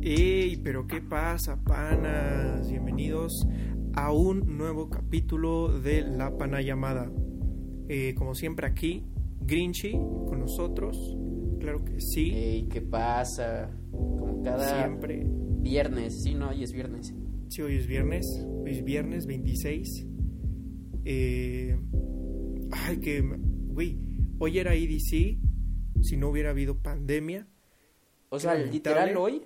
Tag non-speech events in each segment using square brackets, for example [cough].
¡Ey! ¿Pero qué pasa, panas? Bienvenidos a un nuevo capítulo de La Pana Llamada. Eh, como siempre aquí, Grinchy con nosotros. Claro que sí. Ey, ¿qué pasa? Como cada Siempre. viernes, sí, no, hoy es viernes. Sí, hoy es viernes. Hoy es viernes 26. Eh, ay, que. Güey, hoy era EDC. Si no hubiera habido pandemia. O sea, lamentable. literal hoy.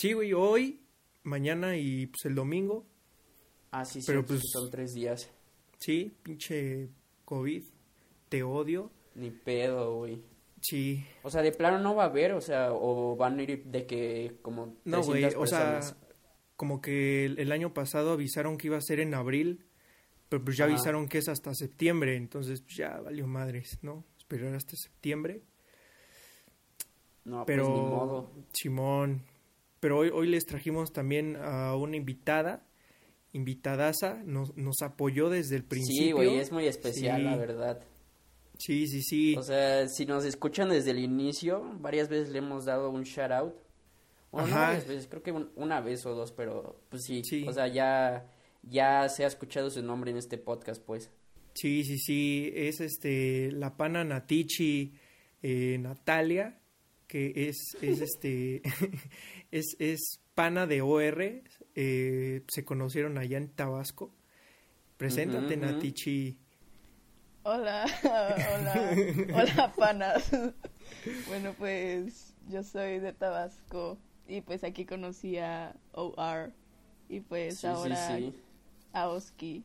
Sí, güey, hoy, mañana y pues el domingo. Ah, sí, sí, Pero, pues, son tres días. Sí, pinche COVID. Te odio. Ni pedo, güey. Sí. O sea, de plano no va a haber, o sea, o van a ir de que como No, güey, 300 o sea, como que el, el año pasado avisaron que iba a ser en abril, pero pues ya Ajá. avisaron que es hasta septiembre, entonces pues, ya valió madres, ¿no? Esperar hasta septiembre. No, Pero, pues ni modo. Simón, pero hoy, hoy les trajimos también a una invitada, invitadaza, nos, nos apoyó desde el principio. Sí, güey, es muy especial, Sí. la verdad. Sí, sí, sí. O sea, si nos escuchan desde el inicio, varias veces le hemos dado un shout out. Bueno, no Ajá. varias veces, creo que un- una vez o dos, pero pues sí, Sí. o sea, ya, ya se ha escuchado su nombre en este podcast, pues. Sí, sí, sí, es este la pana Natichi eh, Natalia, que es, es [laughs] este [laughs] es, es pana de OR, eh, se conocieron allá en Tabasco. Preséntate, Ujú, ujú. Natichi. Hola, [laughs] hola, hola panas. Bueno, pues yo soy de Tabasco y pues aquí conocí a OR y pues Sí, sí, ahora sí. a Oski.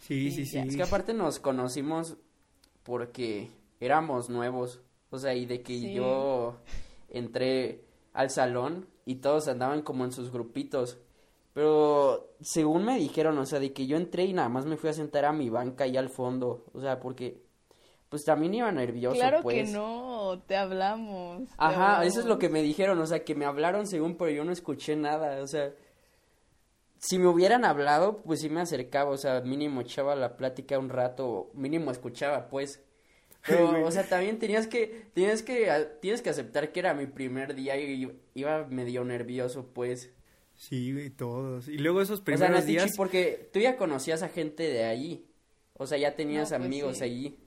Sí, sí, Sí. Es que aparte nos conocimos porque éramos nuevos. O sea, y de que Sí. yo entré al salón y todos andaban como en sus grupitos. Pero según me dijeron, o sea, de que yo entré y nada más me fui a sentar a mi banca ahí al fondo. O sea, porque pues también iba nervioso, Claro pues. que no, te hablamos. te Ajá, eso es lo que me dijeron, o sea, que me hablaron según, pero yo no escuché nada, o sea, si me hubieran hablado, pues sí me acercaba, o sea, mínimo echaba la plática un rato, mínimo escuchaba, pues. Pero, o sea, también tenías que, tenías que, a- tienes que aceptar que era mi primer día y iba medio nervioso, pues. Sí, güey, todos. Y luego esos O sea, primeros Natichi, días porque tú ya conocías a gente de ahí, o sea, ya tenías No, pues amigos sí. allí.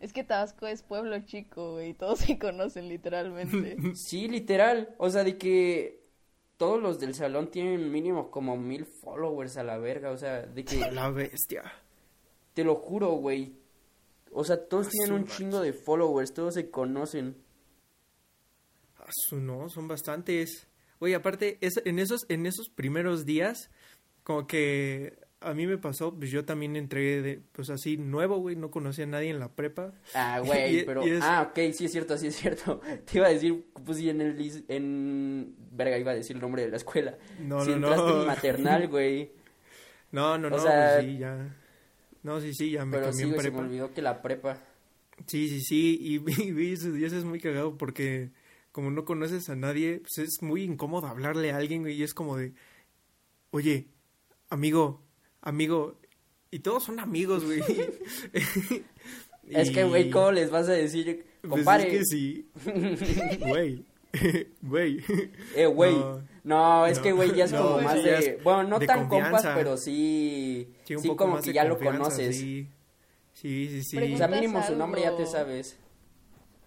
Es que Tabasco es pueblo chico, güey, todos se conocen literalmente. [laughs] Sí, literal. O sea, de que todos los del salón tienen mínimo como mil followers a la verga. O sea, de que la bestia. te lo juro, güey. O sea, todos A tienen un chingo de followers, todos se conocen. Ah, su no, son bastantes. Oye, aparte, es, en, esos, en esos primeros días, como que a mí me pasó, pues yo también entré de, pues así, nuevo, güey, no conocía a nadie en la prepa. Ah, [laughs] güey, pero... es- Ah, ok, sí es cierto, sí es cierto. [laughs] Te iba a decir, pues sí, en el... En... Verga, iba a decir el nombre de la escuela. No, si no, entraste no. en maternal, güey. [laughs] No, no, O no, sea- pues sí, ya. No, sí, sí, ya me Pero cambié sí, en se me olvidó que la prepa... Sí, sí, sí, y, [laughs] y, esos días es muy cagado porque como no conoces a nadie, pues es muy incómodo hablarle a alguien y es como de, oye, amigo, amigo, y todos son amigos, güey. [laughs] [laughs] Es que, güey, ¿cómo les vas a decir? Pues Compare. es que sí, güey, güey. Eh, güey. No. No, es No. que, güey, ya es No, como más de... Bueno, no de tan compas, pero sí... Sí, un sí, poco como más que ya lo conoces. Sí, sí, sí. sí. O sea, mínimo su nombre ya te sabes.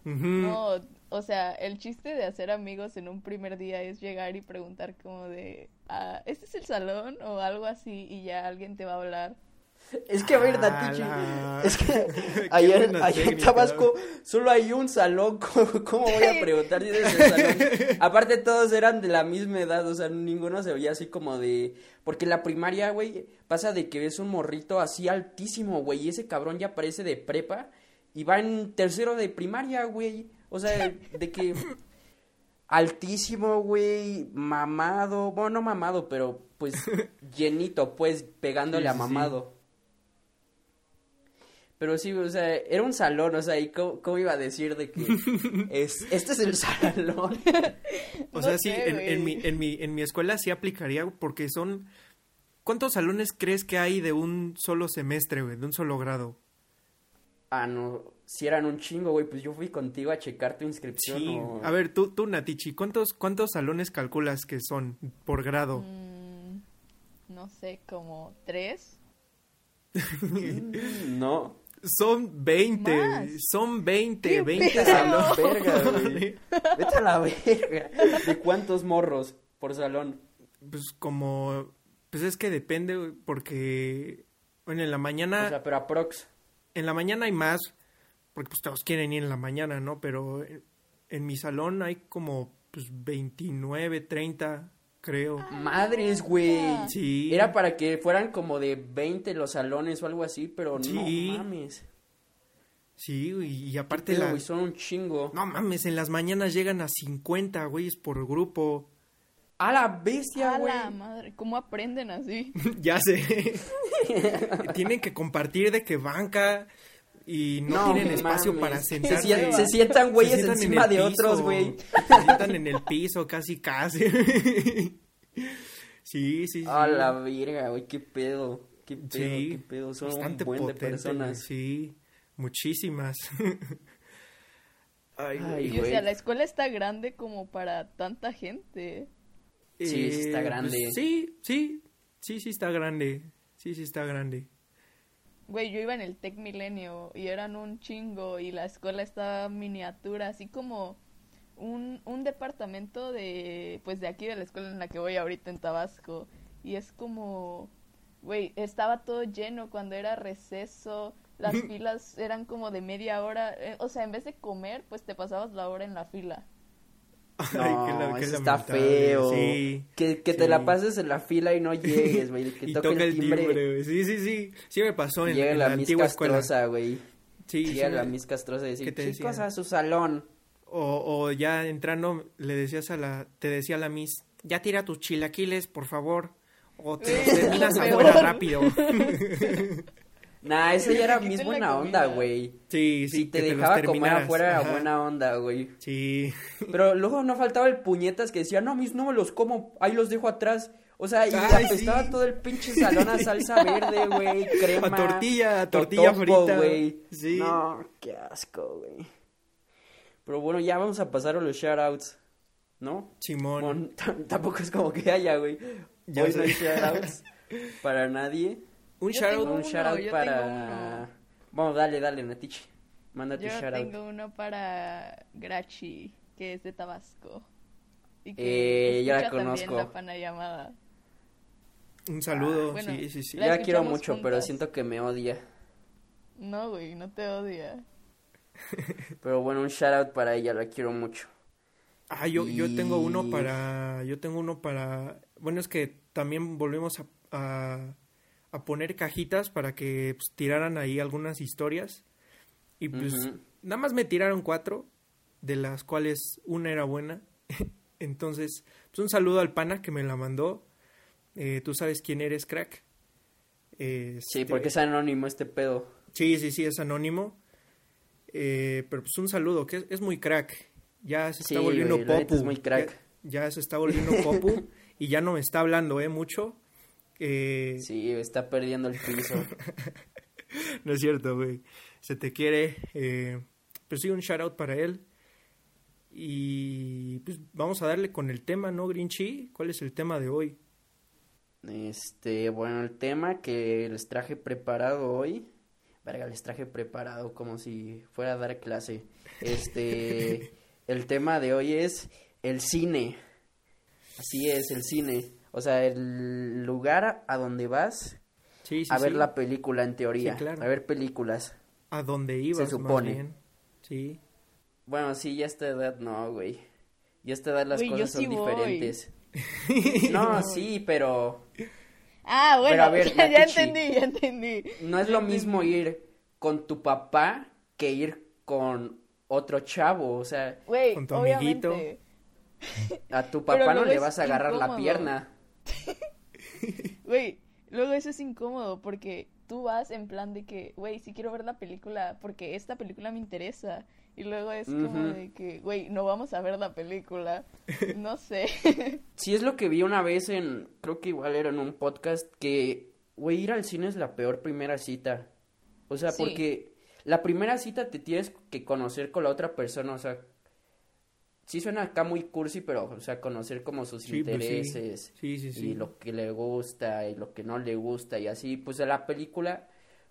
No, o sea, el chiste de hacer amigos en un primer día es llegar y preguntar como de, ah, ¿este es el salón? o algo así y ya alguien te va a hablar. Es que, a ver, Ah, es que [laughs] buena allá en. Tabasco solo hay un salón. [laughs] ¿Cómo, cómo voy a preguntar si es el salón? [laughs] Aparte, todos eran de la misma edad, o sea, ninguno se veía así como de... Porque la primaria, güey, pasa de que ves un morrito así altísimo, güey, y ese cabrón ya parece de prepa y va en tercero de primaria, güey. O sea, de que... Altísimo, güey, mamado, bueno, no mamado, pero pues llenito, pues, pegándole Sí, a sí. Pero sí, o sea, era un salón, o sea, ¿y cómo, cómo iba a decir de que [laughs] es, este es el salón? O No sea, sí, sé, en, en mi, en, mi, en mi escuela sí aplicaría porque son... ¿Cuántos salones crees que hay de un solo semestre, güey? De un solo grado. Ah, no, si eran un chingo, güey, pues yo fui contigo a checar tu inscripción. Sí. o- A ver, tú, tú, Natichi, ¿cuántos, ¿cuántos salones calculas que son por grado? Mm, no sé, como tres. [laughs] No. Son 20, Más. son 20, ¿Qué 20 pedo? Vete a la salones. verga, güey. Vete a la verga. ¿De cuántos morros por salón? Pues como, pues es que depende, güey, porque, bueno, en la mañana, O sea, pero aprox. en la mañana hay más, porque pues todos quieren ir en la mañana, ¿no? Pero en, en mi salón hay como, pues 29, 30, creo. Madres, güey. Sí. Era para que fueran como de 20 los salones o algo así, pero Sí. no mames. Sí, güey, y aparte la... güey, son un chingo. No mames, en las mañanas llegan a 50, güeyes, por grupo. A la bestia, A güey. la madre, ¿cómo aprenden así? [laughs] ya sé. [laughs] Tienen que compartir de que banca y no, No, tienen espacio mames. para Se sentarse. se sientan güeyes sientan encima el de piso, otros, güey. Se sientan en el piso, casi, casi. sí, sí, sí. A la verga, güey, qué pedo. Qué pedo, Sí, qué pedo. Son bastante un buen de personas. [laughs] güey, Sí, muchísimas. Ay, Ay, Y, o güey. sea, la escuela está grande como para tanta gente. Sí, sí está Eh, grande. pues, sí, sí, sí, sí está grande. Sí, sí está grande. Güey, yo iba en el Tech Milenio y eran un chingo y la escuela estaba miniatura, así como un, un departamento de, pues de aquí de la escuela en la que voy ahorita en Tabasco. Y es como, güey, estaba todo lleno cuando era receso, las [laughs] filas eran como de media hora, eh, o sea, en vez de comer, pues te pasabas la hora en la fila. No, [laughs] Ay, qué la- qué eso está feo. Sí. Que, que te sí. la pases en la fila y no llegues, güey. [laughs] Que y toque toca el timbre. güey. Sí, sí, sí. Sí me pasó en, llega en la, la Miss antigua escuela. Castrosa, güey. Sí, sí llega me- la Miss Castrosa y ¿Qué dice, te chicos, decía? a su salón. O, o ya entrando, le decías a la, te decía a la Miss, ya tira tus chilaquiles, por favor. O te los [laughs] terminas afuera rápido. Nah, esa ya era la buena onda, güey. Sí, sí. Si te dejaba comer terminaras. afuera era buena onda, güey. Sí. Pero luego no faltaba el puñetas que decía, no, mis no me los como, ahí los dejo atrás. O sea, y Ay, apestaba sí. todo el pinche salón a salsa verde, güey, [laughs] crema. A tortilla, a tortilla totopo, frita. güey. Sí. No, qué asco, güey. Pero bueno, ya vamos a pasar a los shoutouts, ¿no? Simón. Bueno, [laughs] tampoco es como que haya, güey. Ya Hoy no hay shoutouts [laughs] para nadie. Un Yo shout tengo Un uno, shoutout yo para... Vamos, dale, dale, Natichi. Manda tu Yo shoutout. tengo uno para Grachi, que es de Tabasco. Y Eh, ya la conozco. la pana llamada. Un saludo. Ah, bueno. sí, sí, sí. La Yo la quiero mucho, pero juntas. siento que me odia. No, güey, no te odia. [laughs] Pero bueno, un shout out para ella, la quiero mucho. Ah, yo, yo tengo uno Y- para. Yo tengo uno para. Bueno, es que también volvemos a, a, a poner cajitas para que pues, tiraran ahí algunas historias. Y pues nada más me tiraron cuatro, de las cuales una era buena. [laughs] Entonces, pues un saludo al pana que me la mandó. Eh, Tú sabes quién eres, crack. Sí, Este, porque es anónimo este pedo. Sí, sí, sí, es anónimo. Eh, pero pues un saludo, que es, es muy crack. Ya se está Sí, volviendo güey, popu. es muy crack. Ya, ya se está volviendo popu [laughs] y ya no me está hablando, ¿eh? Mucho. Eh, Sí, está perdiendo el piso. [laughs] No es cierto, güey. Se te quiere. Eh, pues sí, un shout out para él. Y pues vamos a darle con el tema, ¿no, Grinchy? ¿Cuál es el tema de hoy? Este, bueno, el tema que les traje preparado hoy. Verga, les traje preparado como si fuera a dar clase. Este, [laughs] el tema de hoy es el cine. Así es, el cine. O sea, el lugar a donde vas Sí, sí, a ver sí. la película en teoría. Sí, claro. A ver películas. A dónde ibas, supone. más bien. Sí. Bueno, sí, ya a esta edad no, güey. Ya a esta edad las Güey, cosas son voy. diferentes. [laughs] No, sí, pero Ah, bueno, Pero a ver, [laughs] ya, entendí, ya entendí. no es lo mismo ir con tu papá que ir con otro chavo. O sea, Güey, Con tu obviamente. amiguito. [laughs] a tu Pero papá no le vas a agarrar la pierna. [laughs] Güey, luego eso es incómodo porque tú vas en plan de que, güey, sí quiero ver la película porque esta película me interesa. Y luego es como de que, güey, no vamos a ver la película. [laughs] No sé. Sí, es lo que vi una vez en, creo que igual era en un podcast, que, güey, ir al cine es la peor primera cita. O sea, Sí. porque la primera cita te tienes que conocer con la otra persona, o sea, sí suena acá muy cursi, pero, o sea, conocer como sus Sí, pues intereses Sí, sí, sí. y lo que le gusta y lo que no le gusta y así, pues en la película,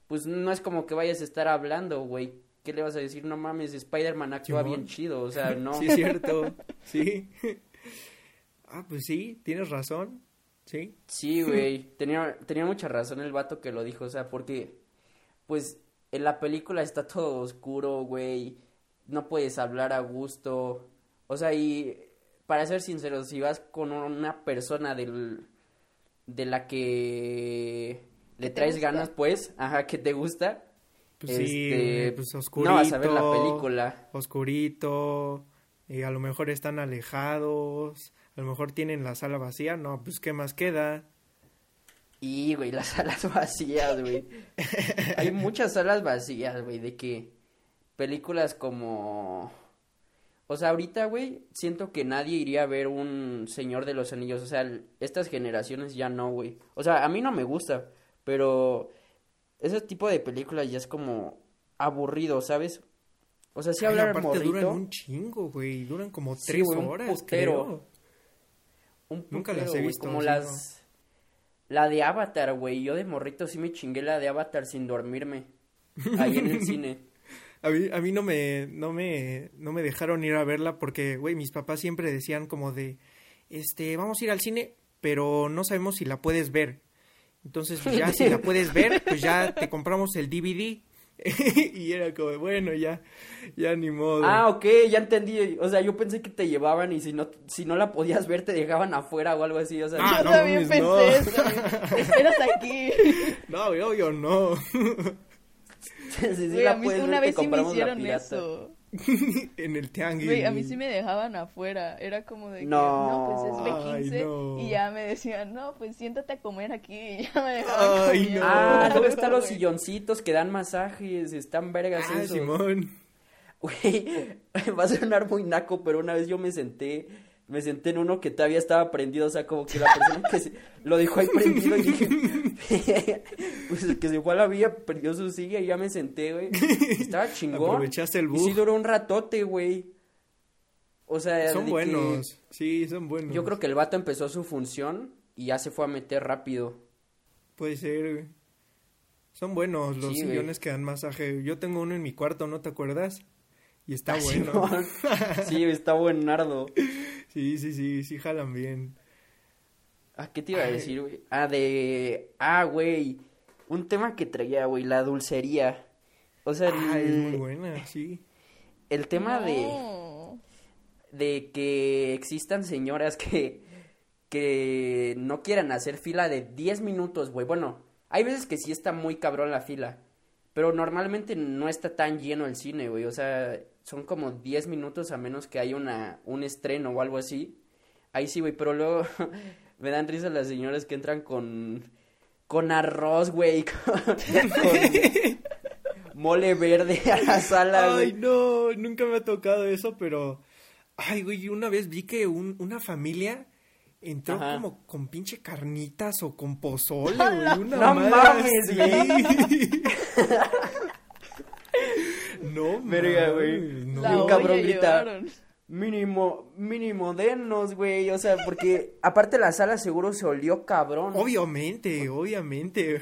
pues no es como que vayas a estar hablando, güey. ¿Qué le vas a decir? No mames, Spider-Man actúa bien chido, o sea, [laughs] no. Sí, es cierto. sí. [laughs] Ah, pues sí, tienes razón. Sí. Sí, güey, tenía, tenía mucha razón el vato que lo dijo, o sea, porque, pues, en la película está todo oscuro, güey, no puedes hablar a gusto, o sea, y para ser sincero, si vas con una persona del, de la que le te traes gusta. ganas, pues, ajá, que te gusta, Pues sí, este, pues oscurito. no vas a ver la película. Oscurito. eh, a lo mejor están alejados. A lo mejor tienen la sala vacía. No, pues ¿qué más queda? Y, güey, las [laughs] salas vacías, güey. Hay muchas salas vacías, güey, de que películas como... O sea, ahorita, güey, siento que nadie iría a ver un Señor de los Anillos. O sea, estas generaciones ya no, güey. O sea, a mí no me gusta, pero ese tipo de películas ya es como aburrido, ¿sabes? O sea, sí Ay, hablar aparte morrito, duran un chingo, güey. Duran como Sí, tres güey, un horas, putero. creo. un nunca las putero, he güey, visto, como sí, las... La de Avatar, güey. Yo de morrito sí me chingué la de Avatar sin dormirme. Ahí en el [laughs] cine. A mí, a mí no me, no me, no me dejaron ir a verla porque, güey, mis papás siempre decían como de, este, vamos a ir al cine, pero no sabemos si la puedes ver. Entonces, pues ya, si la [laughs] puedes ver, pues ya te compramos el DVD. [laughs] y era como, bueno, ya, ya ni modo. Ah, ok, ya entendí. O sea, yo pensé que te llevaban y si no, si no la podías ver te dejaban afuera o algo así. O sea, Ah, Yo no también mames, pensé [laughs] no. eso. Esperas aquí. No, obvio, no. [laughs] sí la a mí puedes una ver, vez sí me hicieron eso. [laughs] en el tianguis. Güey, a mí sí me dejaban afuera. Era como de que, No. no, pues es B15. Ay, no. Y ya me decían, no, pues siéntate a comer aquí. [laughs] Y ya me dejaban Ay, no. Ah, luego están los silloncitos que dan masajes, están vergas Ah, esos. Simón. Güey, va a sonar muy naco, pero una vez yo me senté, me senté en uno que todavía estaba prendido, o sea, como que la persona que se- [laughs] lo dejó ahí prendido y dije, [laughs] pues el que se fue a la vía perdió su silla y ya me senté, güey. Estaba [laughs] chingón. Aprovechaste el Y sí duró un ratote, güey. O sea, Son que buenos. Sí, son buenos. yo creo que el vato empezó su función y ya se fue a meter rápido. Puede ser, güey. Son buenos los Sí, güey. sillones que dan masaje. Yo tengo uno en mi cuarto, ¿no te acuerdas? Y está Ah, bueno. [laughs] Sí, está buenardo. sí, sí, sí, sí jalan bien. Ah, ¿qué te iba a decir, güey? Ah, de... Ah, güey. Un tema que traía, güey, la dulcería. O sea, Ah, es muy el, buena, sí. el tema de, No. de que existan señoras que, que no quieran hacer fila de 10 minutos, güey. Bueno, hay veces que sí está muy cabrón la fila, pero normalmente no está tan lleno el cine, güey. O sea, son como 10 minutos a menos que haya una, un estreno o algo así. Ahí sí, güey, pero luego [laughs] me dan risa las señoras que entran con, con arroz, güey, con, [laughs] con mole verde a la sala, Ay, güey. no, nunca me ha tocado eso, pero... Ay, güey, una vez vi que un- una familia entró Ajá. como con pinche carnitas o con pozole, ¡A [laughs] güey. la- Una No madre mames, así. [laughs] no, Verga, güey. mames, no. La Un cabrón grita. llevaron. Mínimo, mínimo denos, güey. O sea, porque [laughs] aparte la sala seguro se olió cabrón. Obviamente, obviamente.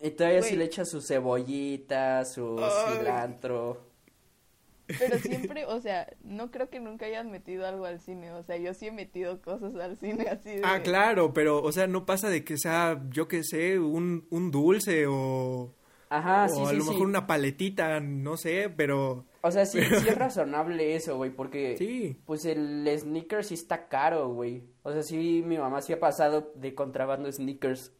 Y todavía sí Güey. le echa su cebollita, su Ay. cilantro. Pero [laughs] siempre, o sea, no creo que nunca hayan metido algo al cine. O sea, yo sí he metido cosas al cine así de... Ah, claro, pero, o sea, no pasa de que sea, yo qué sé, un, un dulce o, Ajá, o sí, a sí, lo sí. mejor una paletita, no sé, pero O sea, sí, sí es [laughs] razonable eso, güey, porque sí. pues el sneakers sí está caro, güey. O sea, sí, mi mamá sí ha pasado de contrabando sneakers.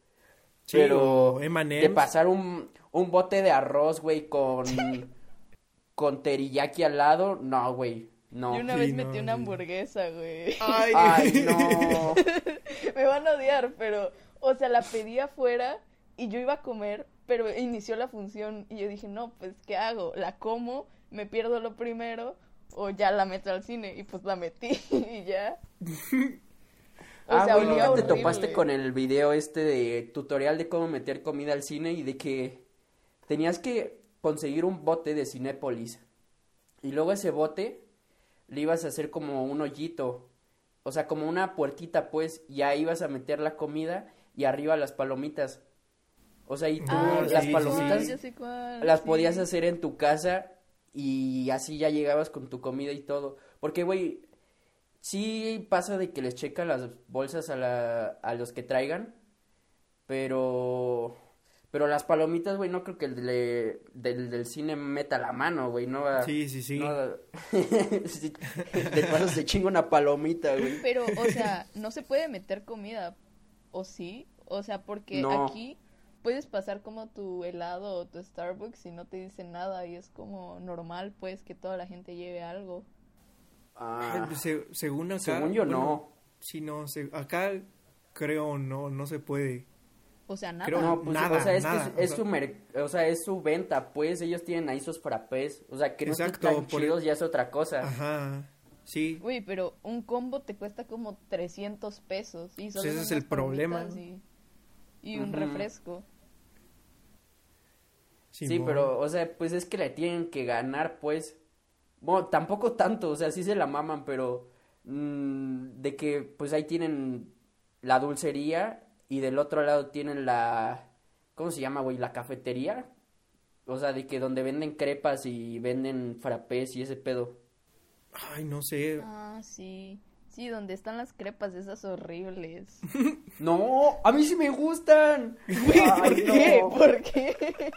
Sí, pero de pasar un, un bote de arroz, güey, con, [laughs] con teriyaki al lado, no, güey, no. Yo una Sí, vez no, metí una hamburguesa, güey. Ay, Ay, no. [laughs] Me van a odiar, pero, o sea, la pedí afuera y yo iba a comer, pero inició la función y yo dije, no, pues, ¿qué hago? ¿La como? ¿Me pierdo lo primero? ¿O ya la meto al cine? Y pues la metí [laughs] y ya. [laughs] O ah, sea, ¿nunca te topaste con el video este de tutorial de cómo meter comida al cine y de que tenías que conseguir un bote de Cinépolis. Y luego ese bote le ibas a hacer como un hoyito. O sea, como una puertita, pues. Y ahí ibas a meter la comida y arriba las palomitas. O sea, y tú Ah, las sí, palomitas sí. las podías hacer en tu casa y así ya llegabas con tu comida y todo. Porque, güey, sí pasa de que les checan las bolsas a, la, a los que traigan, pero... Pero las palomitas, güey, no creo que el de- del, del cine meta la mano, güey, no va... Sí, sí, sí. no va- [laughs] de paso se chinga una palomita, güey. Pero, o sea, no se puede meter comida, ¿o sí? O sea, porque No. aquí puedes pasar como tu helado o tu Starbucks y no te dicen nada y es como normal, pues, que toda la gente lleve algo. Ah, Se- según acá. según yo, bueno, no. Sí, no, se- acá creo no, no se puede. O sea, nada. Creo- No, pues, Nada, o sea, es nada, que es, es o sea- su mer- o sea, es su venta, pues, ellos tienen ahí sus frappés, o sea, que no Exacto, tan por- chidos ya es otra cosa. Ajá. Sí. Uy, pero un combo te cuesta como 300 pesos. Y solo Pues ese es el problema, Y, y un refresco. Sí, pero, o sea, pues es que le tienen que ganar, pues, bueno, tampoco tanto, o sea, sí se la maman, pero mm, de que, pues ahí tienen la dulcería y del otro lado tienen la, ¿cómo se llama, güey? La cafetería, o sea, de que donde venden crepas y venden frappés y ese pedo. Ay, no sé. Ah, sí. Sí, donde están las crepas esas horribles. [laughs] No, a mí sí me gustan. Ay, ¿Por qué? no. ¿Por qué?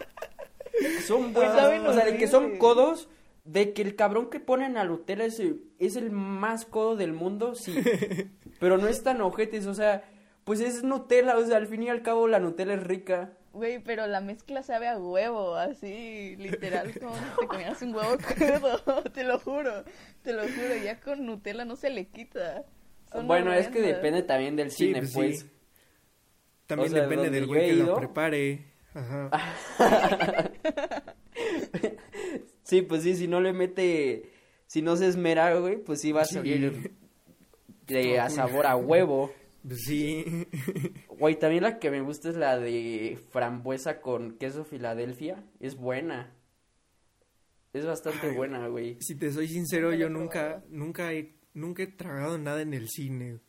Son buenas, Saben o sea, de que son codos, de que el cabrón que ponen a Nutella es el, es el más codo del mundo, sí, [laughs] pero no es tan ojetes, o sea, pues es Nutella, o sea, al fin y al cabo la Nutella es rica. Güey, pero la mezcla sabe a huevo, así, literal, como si te comieras un huevo crudo, [laughs] te lo juro, te lo juro, ya con Nutella no se le quita. Son bueno, es que depende también del Sí, cine, pues, pues. sí. También O sea, depende del güey que lo prepare. Ajá. [laughs] Sí, pues sí, si no le mete, si no se esmera, güey, pues sí va a Sí. salir [laughs] de a sabor a huevo. Pues sí. [laughs] Güey, también la que me gusta es la de frambuesa con queso Filadelfia. Es buena. Es bastante Ay, buena, güey. Si te soy sincero, yo nunca, nunca he, nunca he tragado nada en el cine.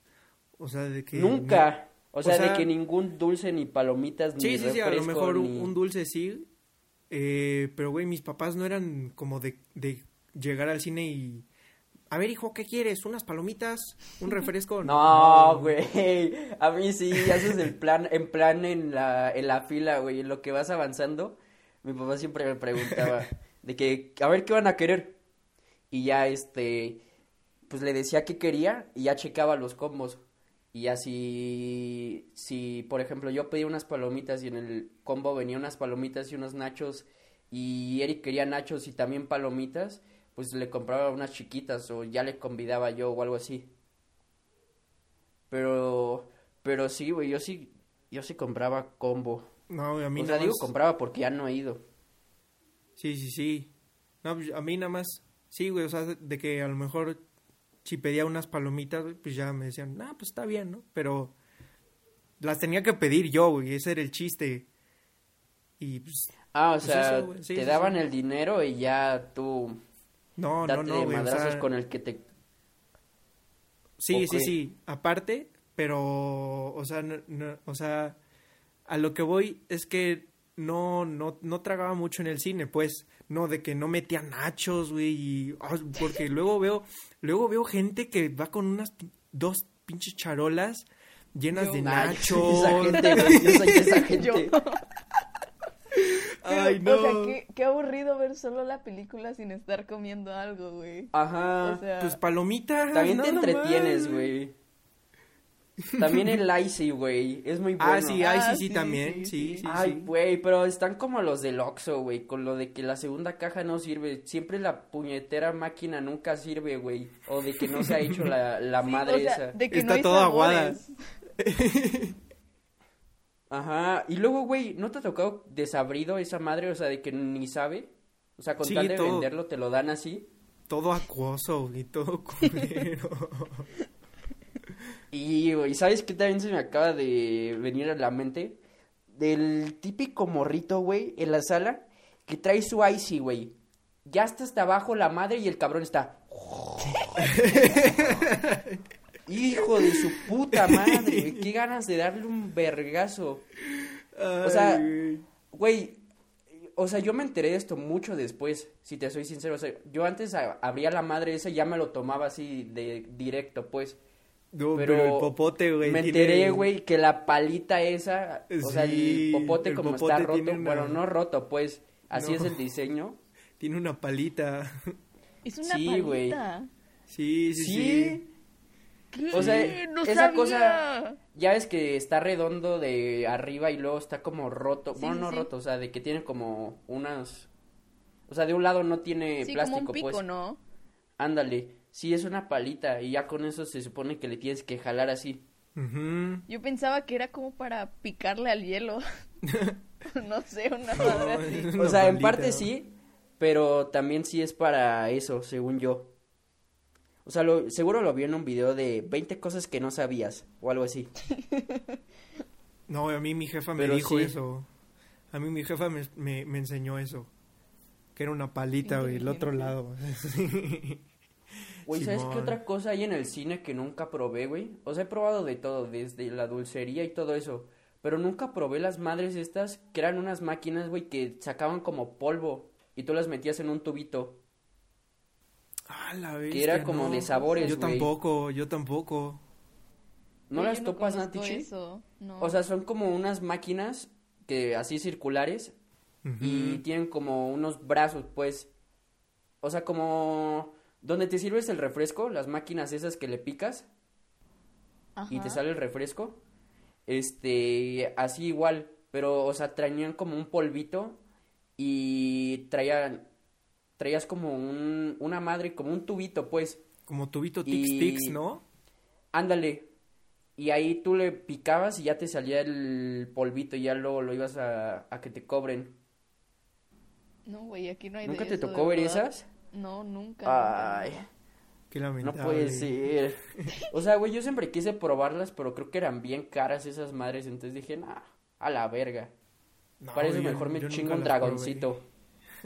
O sea, de que... Nunca. O sea, de sea- que ningún dulce, ni palomitas, ni Sí, sí, sí, a lo mejor ni- un dulce sí. eh, pero, güey, mis papás no eran como de, de llegar al cine y... A ver, hijo, ¿qué quieres? ¿Unas palomitas? ¿Un refresco? No, güey. A mí sí, haces el plan, en plan en la, en la fila, güey. En lo que vas avanzando, mi papá siempre me preguntaba de que, a ver, ¿qué van a querer? Y ya, este, pues le decía qué quería y ya checaba los combos. Y así, si, por ejemplo, yo pedí unas palomitas y en el combo venía unas palomitas y unos nachos y Eric quería nachos y también palomitas, pues le compraba unas chiquitas o ya le convidaba yo o algo así. Pero, pero sí, güey, yo sí, yo sí compraba combo. No, güey, a mí O sea, nada digo más- compraba porque ya no he ido. Sí, sí, sí. No, pues, a mí nada más... Sí, güey, o sea, de que a lo mejor si pedía unas palomitas, pues ya me decían, nah, pues está bien, ¿no? Pero las tenía que pedir yo, güey, ese era el chiste. Y pues... Ah, o Pues sea, eso, güey, sí, te sí, daban sí. el dinero y ya tú No, date no, no, de güey, o madrazos sea, con el que te... Sí, sí, sí, aparte, pero, o sea, no- no- o sea, a lo que voy es que no, no, no tragaba mucho en el cine, pues, no, de que no metía nachos, güey, y, ah, porque [laughs] luego veo, luego veo gente que va con unas dos pinches charolas llenas Yo. de [laughs] nachos. esa [laughs] gente, güey, yo soy esa gente. Yo. Ay, Pero, no. O sea, qué, qué aburrido ver solo la película sin estar comiendo algo, güey. Ajá. O sea, Pues palomitas. También te entretienes, güey. También el Icy, güey, es muy bueno. Ah, sí, ay, sí, Ah, sí, sí, también, sí, sí, sí. Ay, sí. güey, pero están como los del Oxxo, güey, con lo de que la segunda caja no sirve. Siempre la puñetera máquina nunca sirve, güey. O de que no se ha hecho la, la [laughs] sí, madre o sea, esa. de que Está no hay toda aguada. [laughs] Ajá. Y luego, güey, ¿no te ha tocado desabrido esa madre? O sea, de que ni sabe. O sea, con Sí, tal de todo. venderlo te lo dan así. Todo acuoso, y todo culero. [laughs] Y, güey, ¿sabes qué también se me acaba de venir a la mente? Del típico morrito, güey, en la sala, que trae su icy, güey. Ya está hasta abajo la madre y el cabrón está. [laughs] Hijo de su puta [laughs] madre, güey. Qué ganas de darle un vergazo. O sea, Güey, o sea, yo me enteré de esto mucho después, si te soy sincero. O sea, yo antes abría la madre esa y ya me lo tomaba así de directo, pues. no, pero pero, el popote, güey. me tiene- enteré, güey, que la palita esa, o sea, el popote el como popote está roto, una- bueno, no roto, pues, así No. es el diseño. [laughs] Tiene una palita. Es una Sí, güey. Sí, sí, Sí. sí. ¿Qué? O sea, no esa sabía. cosa- Ya ves que está redondo de arriba y luego está como roto, Sí, bueno, sí, no sí. roto, o sea, de que tiene como unas, o sea, de un lado no tiene Sí, plástico, como un pico, pues. ¿no? Ándale, sí es una palita y ya con eso se supone que le tienes que jalar así. Yo pensaba que era como para picarle al hielo. [laughs] no sé, una madre No, así. es O sea, en parte sí, pero también sí es para eso, según yo. O sea, lo, seguro lo vio en un video de 20 cosas que no sabías o algo así. [laughs] No, a mí mi jefa me Pero dijo sí. eso. A mí mi jefa me, me, me enseñó eso. Que era una palita, güey, el otro lado. [laughs] Güey, ¿sabes qué otra cosa hay en el cine que nunca probé, güey? O sea, he probado de todo, desde la dulcería y todo eso. Pero nunca probé las madres estas, que eran unas máquinas, güey, que sacaban como polvo y tú las metías en un tubito. Ah, la Que era como no. de sabores, Yo tampoco, yo tampoco. ¿No las topas, conozco Natichi? eso, no. O sea, son como unas máquinas que así circulares y tienen como unos brazos, pues. O sea, como donde te sirves el refresco, las máquinas esas que le picas y te sale el refresco. Este, así igual, pero o sea, traían como un polvito y traían traías como un una madre, como un tubito, pues. Como tubito Y- tics, ¿no? Ándale. Y ahí tú le picabas y ya te salía el polvito y ya luego lo ibas a, a que te cobren. No, güey, aquí no hay de ¿Nunca te eso, de tocó ver verdad. esas? No, nunca. Ay, nunca. Qué no lamentable. puede ser. [laughs] O sea, güey, yo siempre quise probarlas, pero creo que eran bien caras esas madres, entonces dije, nah, a la verga. No, Parece yo- mejor me chingo un probé.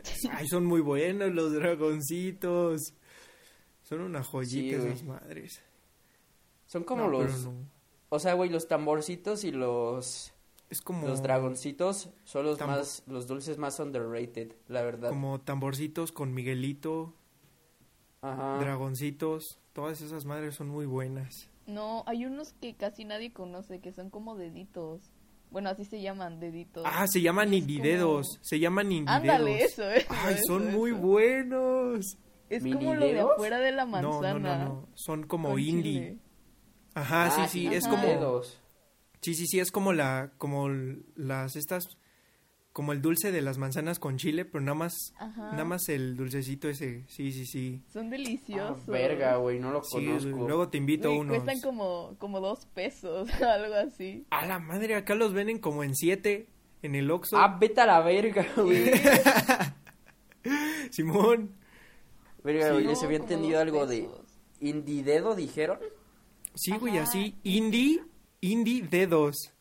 [laughs] Ay, son muy buenos los dragoncitos. Son una joyita Sí, esas madres. Son como No, los, no. o sea, güey, los tamborcitos y los, Es como... los dragoncitos son los más, los dulces más underrated, la verdad. Como tamborcitos con Miguelito, Ajá. dragoncitos. Todas esas madres son muy buenas. No, hay unos que casi nadie conoce, que son como deditos. Bueno, así se llaman, deditos. Ah, se llaman indidedos. como- Se llaman indidedos. Ándale, eso, eso. Ay, eso, son muy buenos. Es ¿Mini como lo de dedos? afuera de la No, manzana. no, no, no. Son como con indie. chile. Ajá, Ah, sí, sí. Es ajá. como. dedos. Sí, sí, sí. Es como la. Como las estas. Como el dulce de las manzanas con chile, pero nada más. Ajá. Nada más el dulcecito ese. Sí, sí, sí. Son Ah, deliciosos. verga, güey, no lo Sí, conozco. luego te invito unos. cuestan como, como dos pesos, [laughs] algo así. A la madre, acá los venden como en siete. En el Oxxo. Ah, vete a la verga, güey. [laughs] Simón. Verga, Sí. güey, No, les había entendido algo de pesos. indidedo, dijeron. Sí, güey, así. Indie. Indie dedos.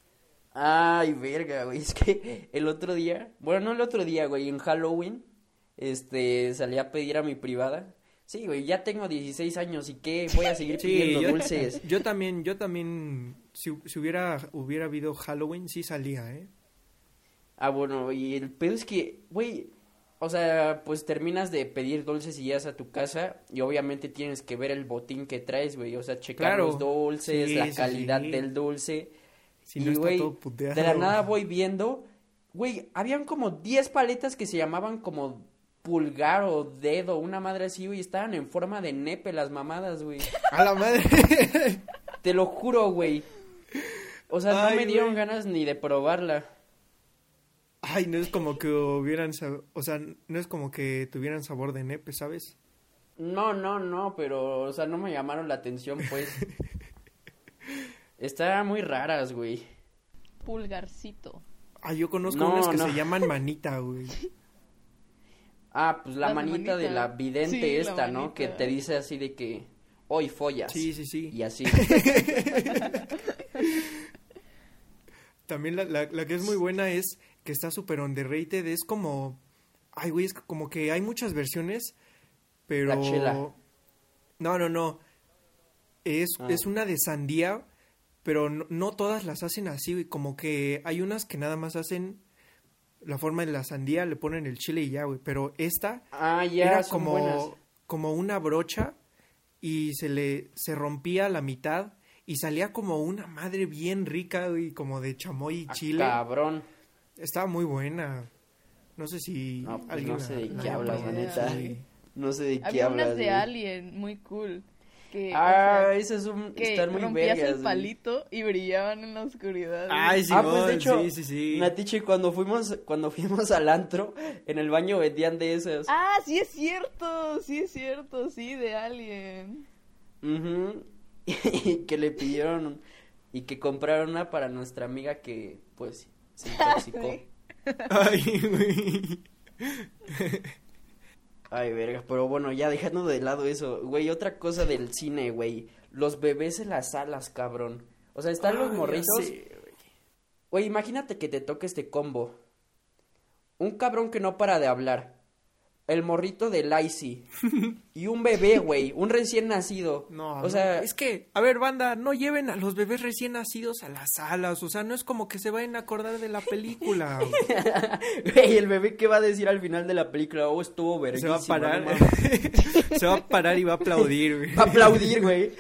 Ay, verga, güey, es que el otro día, bueno, no el otro día, güey, en Halloween, este, salí a pedir a mi privada. Sí, güey, ya tengo 16 años y qué, voy a seguir [laughs] Sí, pidiendo yo, dulces. [laughs] yo también, yo también, si, si hubiera, hubiera habido Halloween, sí salía, ¿eh? Ah, bueno, y el pedo es que, güey, o sea, pues terminas de pedir dulces y llegas a tu casa y obviamente tienes que ver el botín que traes, güey, o sea, checar Claro. los dulces, Sí, la sí, calidad del dulce. Si y, no está güey, todo puteado. de la nada voy viendo, güey, habían como 10 paletas que se llamaban como pulgar o dedo, una madre así, güey, estaban en forma de nepe las mamadas, güey. [laughs] A la madre. Te lo juro, güey. O sea, no me dieron ganas ni de probarla. Ay, no es como que hubieran, o sea, no es como que tuvieran sabor de nepe, ¿sabes? No, no, no, pero, o sea, no me llamaron la atención, pues. [laughs] Estaban muy raras, güey. Pulgarcito. Ah, yo conozco No, unas que no. se llaman manita, güey. [laughs] Ah, pues la La manita de la vidente Sí, la esta, ¿no? Que te dice así de que hoy follas. Sí, sí, sí. Y así. [laughs] También la, la, la que es muy buena es que está súper underrated, es como, Ay, güey, es como que hay muchas versiones, pero... La chela. No, no, no. Es, Ah. es una de sandía, pero no, no todas las hacen así, güey. Como que hay unas que nada más hacen la forma de la sandía, le ponen el chile y ya, güey. Pero esta Ah, ya, era buenas. como, como una brocha y se le se rompía a la mitad y salía como una madre bien rica, güey, como de chamoy y Ah, chile. Cabrón. Estaba muy buena. No sé si No, pues alguien no sé la- de la qué hablas, la neta. Sí. No sé de qué Había hablas, unas de güey. Alien muy cool. Que, o Ah, sea, esas son, que están muy rompías vergas, el palito y brillaban en la oscuridad. Ay, sí, Ah, pues de hecho, sí, sí, sí. Natiche, cuando fuimos, cuando fuimos al antro, en el baño vendían de esas. Ah, sí es cierto, sí es cierto, sí, de Alien. Ujú. [laughs] Y que le pidieron y que compraron una para nuestra amiga que, pues, se [laughs] intoxicó. Ay, güey. [laughs] Ay, verga, pero bueno, ya dejando de lado eso, güey, otra cosa del cine, güey, los bebés en las salas, cabrón. O sea, están los morritos. güey. Güey, imagínate que te toque este combo. Un cabrón que no para de hablar. El morrito de Lacey. [laughs] y un bebé, güey, un recién nacido. No, o no, sea, es que, a ver, banda, no lleven a los bebés recién nacidos a las salas, o sea, no es como que se vayan a acordar de la película. [laughs] güey. el bebé qué va a decir al final de la película, oh, estuvo se verguísima. va a parar, no mames". [laughs] se va a parar y va a aplaudir, güey. Va a aplaudir, güey.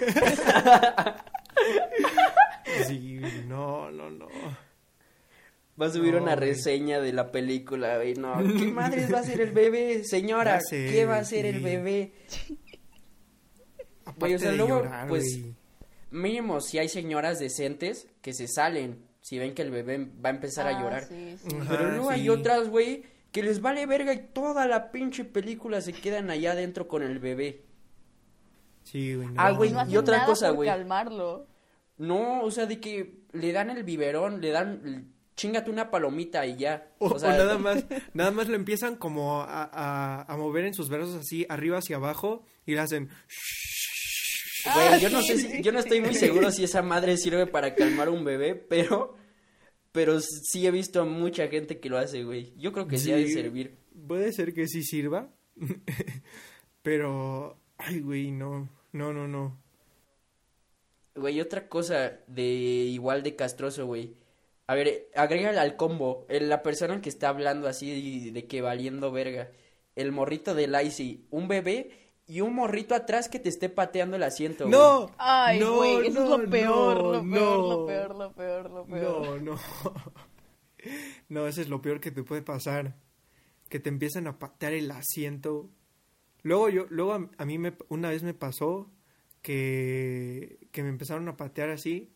Sí, güey, no, no, no. Va a subir No, una güey. reseña de la película, güey. No, [laughs] ¿qué madres va a ser el bebé? Señora, sé, ¿qué va a ser el bebé? Aparte Güey, o sea, de luego, llorar, pues, güey. Mínimo si hay señoras decentes que se salen si ven que el bebé va a empezar a Ah, llorar. sí, sí. Ajá, Pero luego hay sí. otras, güey, que les vale verga y toda la pinche película se quedan allá adentro con el bebé. Sí, güey. Ah, no, güey, No y otra nada cosa, por güey. calmarlo. No, o sea, de que le dan el biberón, le dan, chingate una palomita y ya. O, O, o sea, nada [laughs] más, nada más lo empiezan como a, a, a mover en sus brazos así, arriba hacia abajo, y le hacen... [laughs] Güey, Ah, yo no sí, sé si, sí. yo no estoy muy seguro si esa madre sirve para calmar un bebé, pero, pero sí he visto a mucha gente que lo hace, güey. Yo creo que sí, ha de Sí. servir. Puede ser que sí sirva, [laughs] pero... Ay, güey, no, no, no, no. Güey, otra cosa de igual de castroso, güey. A ver, agrégale al combo, el- la persona que está hablando así de, de que valiendo verga. El morrito de Lacey, un bebé y un morrito atrás que te esté pateando el asiento, güey. ¡No! Ay, no, güey, eso no, es lo peor, no, lo peor, no. lo peor, lo peor, lo peor. No, no. [laughs] No, eso es lo peor que te puede pasar. Que te empiezan a patear el asiento. Luego yo, luego a, a mí me, una vez me pasó que, que me empezaron a patear así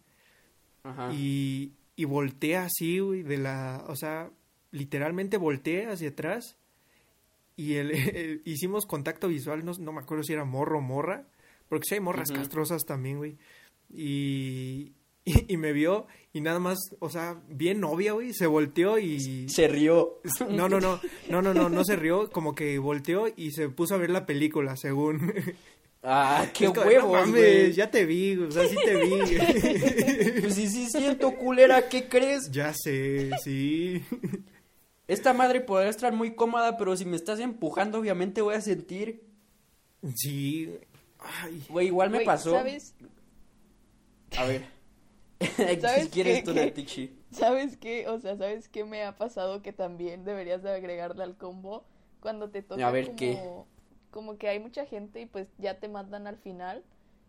Ajá. y, y volteé así, güey, de la, o sea, literalmente volteé hacia atrás y el, [laughs] el- hicimos contacto visual, no, no me acuerdo si era morro o morra, porque sí hay morras castrosas también, güey. Y, y, [laughs] y me vio y nada más, o sea, bien novia, güey, se volteó y... Se rió. [laughs] No, no, no, no, no, no, no se rió, como que volteó y se puso a ver la película, según... Ah, qué Es como, huevos, no mames, güey. ya te vi, o sea, sí te vi. [laughs] Pues sí, sí siento culera, ¿qué crees? ya sé, sí. Esta madre podrá estar muy cómoda, pero si me estás empujando, obviamente voy a sentir. Sí. Ay. Güey, igual me Güey, pasó. ¿Sabes? A ver. [laughs] ¿Sabes si quieres qué? tú, ¿Qué? Natichi. ¿Sabes qué? O sea, ¿sabes qué me ha pasado que también deberías de agregarle al combo cuando te toca A ver, como, ¿qué? Como que hay mucha gente y pues ya te mandan al final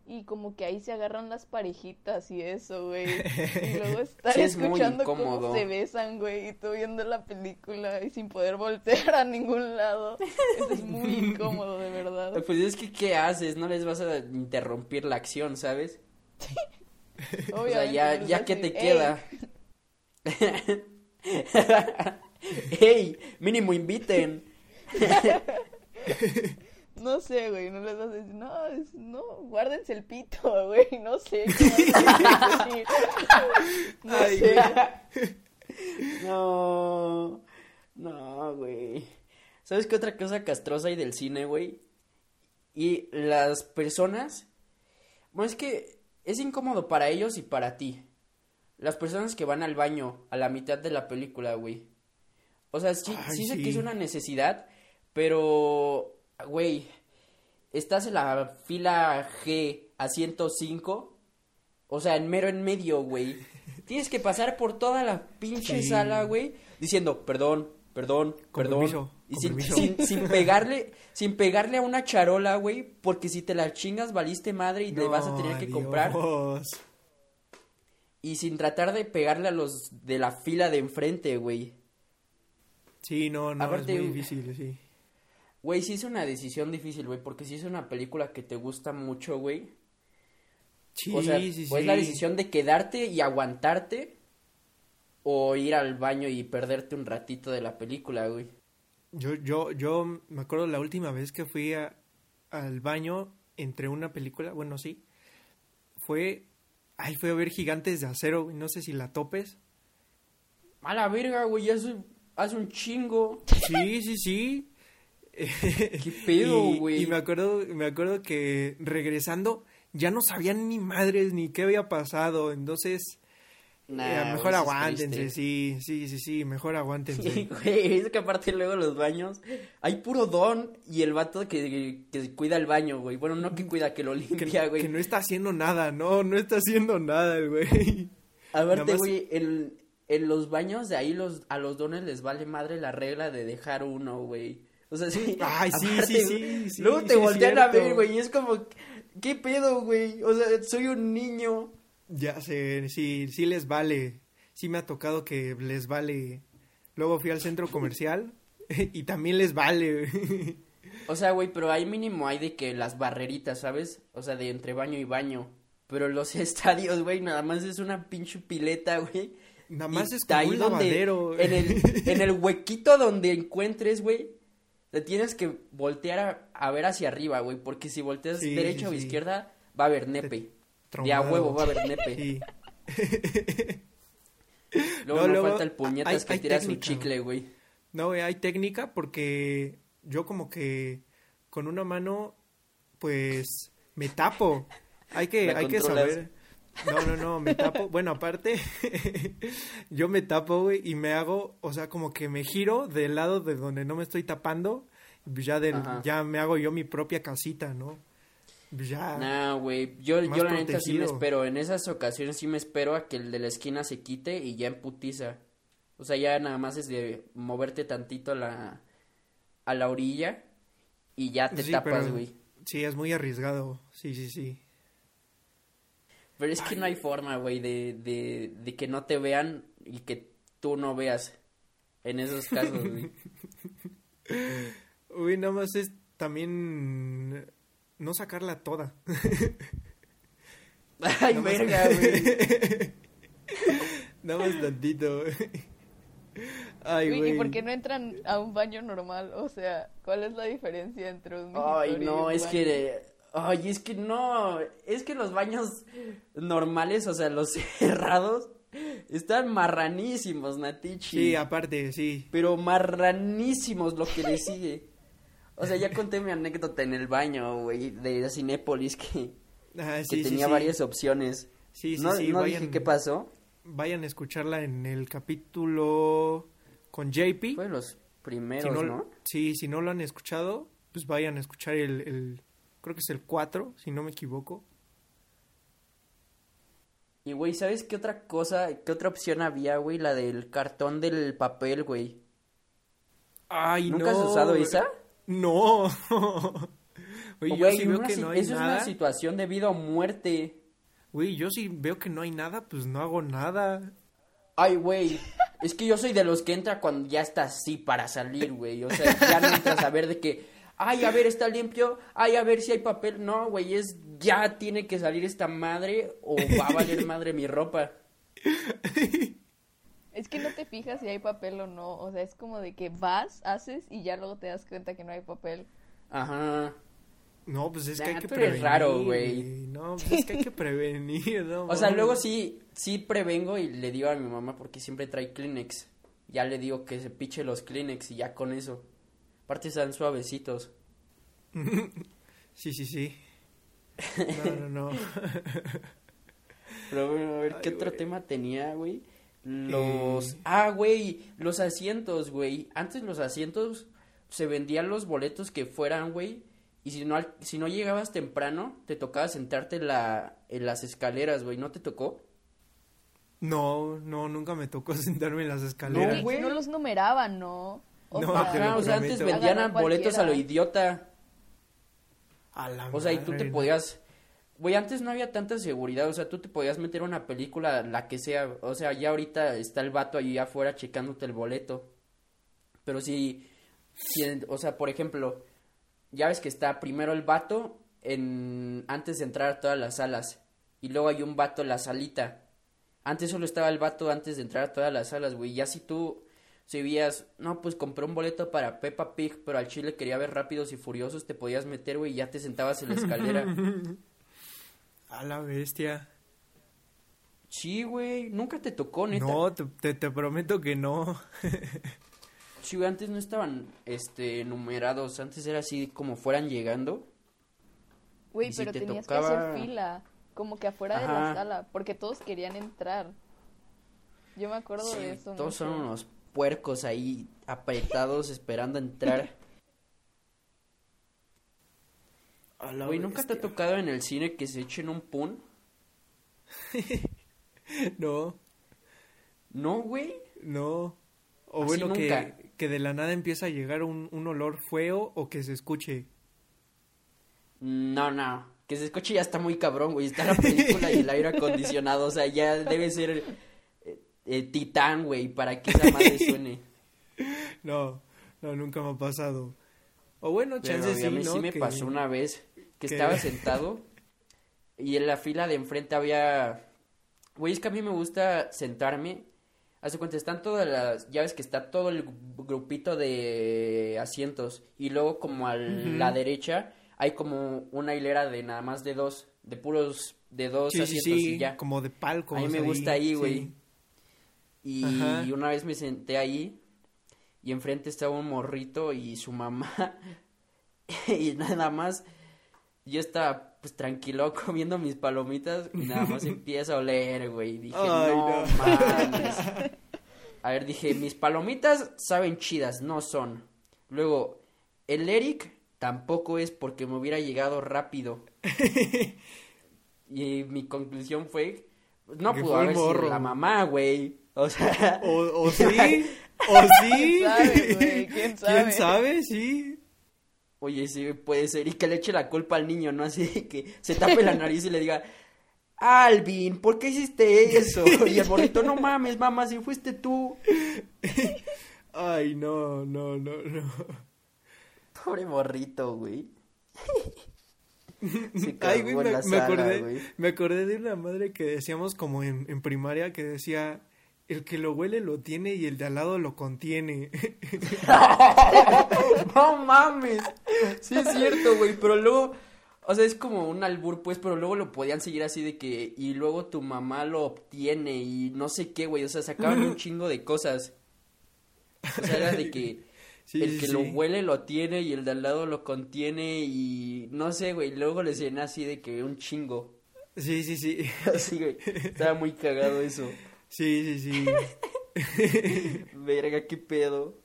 y como que ahí se agarran las parejitas y eso, güey. Y [laughs] luego estar Sí, es escuchando cómo se besan, güey, y tú viendo la película y sin poder voltear a ningún lado. Eso es muy [laughs] incómodo, de verdad. Pues es que, ¿qué haces? No les vas a interrumpir la acción, ¿sabes? [laughs] O sea, ya, pues, ya que te queda. ¡Ey! Mínimo inviten. No sé, güey, no les vas a decir, no, es- no, guárdense el pito, [laughs] güey, no sé. No Ay, sé. [laughs] No, no, güey. ¿Sabes qué otra cosa castrosa hay del cine, güey? Y las personas, bueno, es que es incómodo para ellos y para ti. Las personas que van al baño a la mitad de la película, güey. O sea, sí, Ay, sí sé sí. que es una necesidad, Pero, güey, estás en la fila G a 105. O sea, en mero en medio, güey. [laughs] Tienes que pasar por toda la pinche Sí. sala, güey, diciendo, perdón, perdón, perdón. y sin, sin- sin [laughs] pegarle, sin pegarle a una charola, güey, porque si te la chingas valiste madre y le vas a tener que comprar. Y sin tratar de pegarle a los de la fila de enfrente, güey. Sí, no, no, Aparte, es muy güey. difícil, sí. Güey, sí es una decisión difícil, güey, porque si es una película que te gusta mucho, güey. Sí, o sea, sí, o es la sí. decisión de quedarte y aguantarte o ir al baño y perderte un ratito de la película, güey. Yo, yo, yo me acuerdo la última vez que fui a- al baño entre una película, bueno, sí, fue, ay, fue a ver Gigantes de Acero, güey, no sé si la topes. A la verga, güey, hace, hace un chingo. Sí, sí, sí. ¿Qué [laughs] pedo, güey? Y, me acuerdo, me acuerdo que regresando ya no sabían ni madres ni qué había pasado, entonces Nah, eh, mejor sí es aguántense, sí, sí, sí, sí, mejor aguántense. Sí, güey, es que aparte luego los baños hay puro don y el vato que, que cuida el baño, güey. Bueno, no que cuida, que lo que, limpia, güey. que no está haciendo nada, no, no está haciendo nada el güey. Aparte, Nada más- güey, en, en los baños de ahí los, a los dones les vale madre la regla de dejar uno, güey. O sea, sí. Ay, sí, aparte, sí, sí, sí, Luego te voltean a ver, güey, y es como, ¿qué pedo, güey? O sea, soy un niño. Ya sé, sí, sí les vale. Sí me ha tocado que les vale. Luego fui al centro comercial [laughs] y también les vale. O sea, güey, pero ahí mínimo hay de que las barreritas, ¿sabes? O sea, de entre baño y baño. Pero los [laughs] estadios, güey, nada más es una pinche pileta, güey. Nada más Y es como ahí un donde- lavadero. En el, en el huequito donde encuentres, güey, te tienes que voltear a, a ver hacia arriba, güey, porque si volteas Sí, derecha sí, o sí. izquierda, va a haber nepe. De a huevo va a haber nepe. [laughs] Luego No, no, luego falta el puñetas hay- que hay tira su chicle, güey. No, güey, hay técnica porque yo como que con una mano, pues, me tapo. Hay que, [laughs] hay que saber. No, no, no, me tapo. Bueno, aparte, [laughs] yo me tapo, güey, y me hago, o sea, como que me giro del lado de donde no me estoy tapando, pues ya, del, Ajá. ya me hago yo mi propia casita, ¿no? Pues Ya. Nah, güey, yo, yo la neta sí me espero, en esas ocasiones sí me espero a que el de la esquina se quite y ya emputiza. O sea, ya nada más es de moverte tantito a la, a la orilla y ya te Sí, tapas, güey. Sí, es muy arriesgado. Sí, sí, sí. Pero es que no hay forma, güey, de, de, de que no te vean y que tú no veas en esos casos, güey. [laughs] Uy, nada más es también no sacarla toda. [laughs] Ay, Nada más- verga, güey. [laughs] Nada más tantito. Ay, Güey. ¿Y por qué no entran a un baño normal? O sea, ¿cuál es la diferencia entre un Ay, y no, un es baño? que... Ay, es que no, es que los baños normales, o sea, los [laughs] cerrados, están marranísimos, Natichi. Sí, aparte, sí. Pero marranísimos lo que le sigue. O sea, ya conté mi anécdota en el baño, güey, de Cinépolis que, Ah, que sí, tenía sí. varias opciones. Sí, sí, no sí, no vayan, dije qué pasó. vayan a escucharla en el capítulo con JP. Fue los si primeros, no, ¿no? Sí, si no lo han escuchado, pues vayan a escuchar el, el creo que es el 4, si no me equivoco. Y, güey, ¿sabes qué otra cosa, qué otra opción había, güey? La del cartón del papel, güey. Ay, ¿Nunca no. has usado esa? No. [laughs] Güey, yo sí veo que si- no hay eso es una situación de vida o muerte. Güey, yo sí veo que no hay nada, pues no hago nada. Ay, güey, es que yo soy de los que entra cuando ya está así para salir, güey. O sea, ya no entras a ver de que, ay, a ver, está limpio, ay, a ver si hay papel. No, güey, es ya tiene que salir esta madre o va a valer [laughs] madre mi ropa. Es que no te fijas si hay papel o no. O sea, es como de que vas, haces y ya luego te das cuenta que no hay papel. Ajá. No, pues es que hay que prevenir. raro, güey. No, pues es que hay que prevenir, ¿no? O sea, luego sí, sí prevengo y le digo a mi mamá porque siempre trae Kleenex. Ya le digo que se piche los Kleenex y ya con eso. Aparte están suavecitos. Sí, sí, sí. No, no, no. [laughs] Pero bueno, a ver, ¿qué otro tema tenía, güey? Los... Eh. Ah, güey, los asientos, güey. Antes los asientos, se vendían los boletos que fueran, güey. Y si no, al- si no llegabas temprano, te tocaba sentarte en, la, en las escaleras, güey. ¿No te tocó? No, no, nunca me tocó [laughs] sentarme en las escaleras. No, güey. No los numeraban, ¿no? O No, Ajá, o sea, antes vendían boletos a lo idiota. A la O sea, y tú te podías... Güey, antes no había tanta seguridad, o sea, tú te podías meter una película, la que sea, o sea, ya ahorita está el vato ahí afuera checándote el boleto. Pero si, o sea, por ejemplo, ya ves que está primero el vato en, antes de entrar a todas las salas, y luego hay un vato en la salita. Antes solo estaba el vato antes de entrar a todas las salas, güey, ya si tú, si veías, no, pues compré un boleto para Peppa Pig, pero al chile quería ver Rápidos y Furiosos, te podías meter, güey, y ya te sentabas en la escalera. [laughs] A la bestia. Sí, güey, nunca te tocó, neta. No, te, te, te prometo que no. [laughs] Sí, güey, antes no estaban, este, numerados, antes era así como fueran llegando. Güey, si pero te tenías que hacer fila, como que afuera de la sala, porque todos querían entrar. Yo me acuerdo Sí, de eso. todos son unos puercos ahí apretados esperando entrar. Güey, ¿nunca te ha tocado en el cine que se echen un pun? [laughs] No, No, güey. no. O Así bueno, que, nunca. que de la nada empieza a llegar un, un olor feo o que se escuche. No, no. Que se escuche ya está muy cabrón, güey. Está la película y el aire acondicionado. O sea, ya debe ser eh, titán, güey, para que esa madre [laughs] suene. No, no, nunca me ha pasado. O bueno, Pero chance a sí, mí ¿no? sí me Que- pasó una vez que que- estaba [laughs] sentado y en la fila de enfrente había... Güey, es que a mí me gusta sentarme. Hace cuenta, están todas las... Ya ves que está todo el gru- grupito de asientos y luego como a la derecha hay como una hilera de nada más de dos, de puros, de dos Sí, asientos sí, y ya. como de palco. A mí me gusta ahí, güey. Y Ajá. una vez me senté ahí y enfrente estaba un morrito y su mamá [laughs] y nada más yo estaba pues tranquilo [laughs] comiendo mis palomitas y nada más [laughs] empieza a oler, güey. Y Dije, Ay, no, no. mames. A ver, dije, mis palomitas saben chidas, no son. Luego, el Eric tampoco es porque me hubiera llegado rápido. y mi conclusión fue, no pudo haber sido la mamá, güey. O sea, O, o [laughs] sí, o sí. ¿Quién sabe, güey? ¿Quién [laughs] sabe? ¿Quién sabe? Sí. Oye, sí, puede ser. Y que le eche la culpa al niño, ¿no? Así que se tape la nariz y le diga, Alvin, ¿por qué hiciste eso? [laughs] Y el morrito, no mames, mamá, si fuiste tú. Ay, no, no, no, no. Pobre morrito, güey. Ay, güey, me, me acordé, güey. me acordé de una madre que decíamos como en, en primaria que decía, el que lo huele lo tiene y el de al lado lo contiene. [laughs] no mames. Sí es cierto, güey, pero luego, o sea, es como un albur, pues, pero luego lo podían seguir así de que, y luego tu mamá lo obtiene y no sé qué, güey, o sea, sacaban un chingo de cosas. O sea, era de que [laughs] Sí, el que sí. lo huele lo tiene y el de al lado lo contiene y no sé, güey, luego le decían así de que un chingo. Sí, sí, sí. [laughs] Así, güey, estaba muy cagado eso. Sí, sí, sí. [laughs] Verga, qué pedo.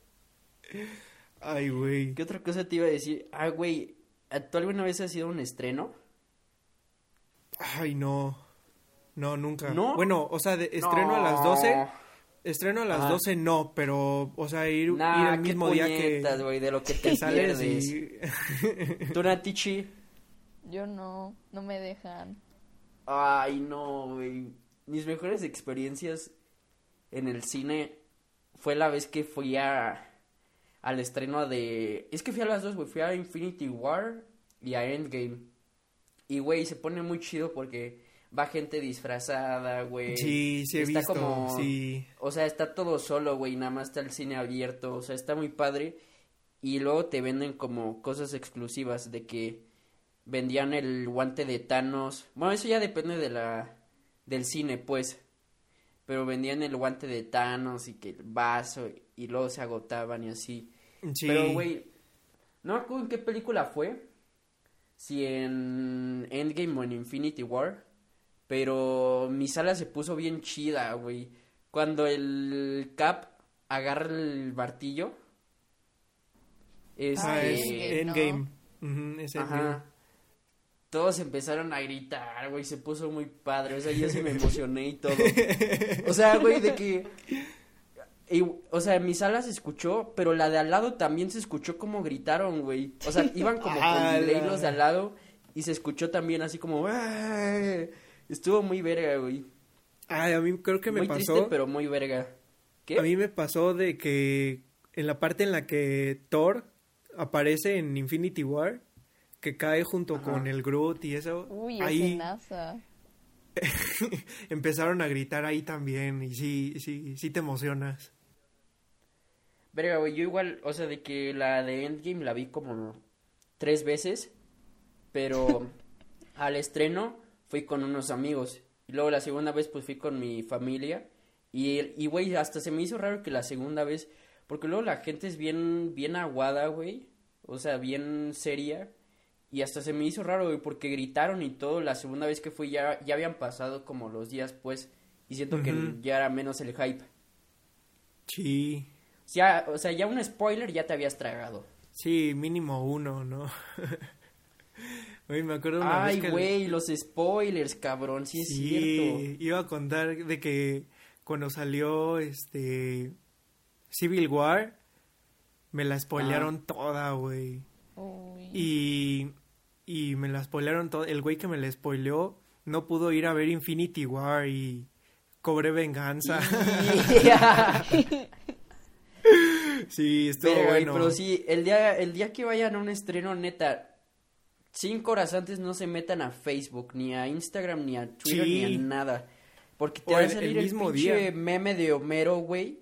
Ay, güey. ¿Qué otra cosa te iba a decir? Ah, güey, ¿tú alguna vez has ido a un estreno? Ay, no. No, nunca. ¿No? Bueno, o sea, de estreno a las No. 12. Estreno a las Ah. 12 no, pero, o sea, ir, Nah, ir el qué mismo día que, güey, de lo que te [laughs] sales y... [laughs] ¿Tú, Natichi? Yo no, no me dejan. Ay, no, güey. Mis mejores experiencias en el cine fue la vez que fui a al estreno de... Es que fui a las dos, güey. Fui a Infinity War y a Endgame. Y, güey, se pone muy chido porque va gente disfrazada, güey. Sí, sí he Está visto, como- sí. O sea, está todo solo, güey, nada más está el cine abierto, o sea, está muy padre. Y luego te venden como cosas exclusivas de que vendían el guante de Thanos. Bueno, eso ya depende de la del cine, pues. Pero vendían el guante de Thanos y que el vaso y luego se agotaban y así. Sí. Pero, güey, no me acuerdo en qué película fue. Si en Endgame o en Infinity War. Pero mi sala se puso bien chida, güey. Cuando el Cap agarra el martillo. Este, Ah, es Endgame, ¿no? Endgame. Es Endgame. Ajá. Todos empezaron a gritar, güey, se puso muy padre, o sea, yo sí me emocioné y todo. O sea, güey, de que... y, o sea, en mi sala se escuchó, pero la de al lado también se escuchó como gritaron, güey. O sea, iban como con ¡Hala! delay los de al lado y se escuchó también así como... "¡Ah!". Estuvo muy verga, güey. Ay, a mí creo que me muy pasó. triste, pero muy verga. ¿Qué? A mí me pasó de que en la parte en la que Thor aparece en Infinity War, que cae junto Ajá. con el Groot y eso, Uy, ahí [laughs] empezaron a gritar ahí también y sí, sí, sí te emocionas. Verga, güey, yo igual, o sea, de que la de Endgame la vi como tres veces, pero [laughs] al estreno fui con unos amigos. Y luego la segunda vez pues fui con mi familia. Y, y güey, hasta se me hizo raro que la segunda vez, porque luego la gente es bien, bien aguada, güey. O sea, bien seria. Y hasta se me hizo raro, güey, porque gritaron y todo. La segunda vez que fui ya, ya habían pasado como los días, pues. Y siento que ya era menos el hype. Sí, Ya, o sea, ya un spoiler ya te habías tragado. sí, mínimo uno, ¿no? [laughs] Oye, me acuerdo una Ay, vez que... güey, los spoilers, cabrón, sí es Sí, cierto. iba a contar de que cuando salió este Civil War me la spoilearon toda, güey. Y y me la spoilearon toda. El güey que me la spoileó no pudo ir a ver Infinity War y cobré venganza. [laughs] sí, estuvo güey, bueno. pero sí, el día, el día que vayan a un estreno, neta, cinco horas antes no se metan a Facebook, ni a Instagram, ni a Twitter, Sí. ni a nada. Porque te O va a el- el salir el, mismo pinche día. meme de Homero, güey,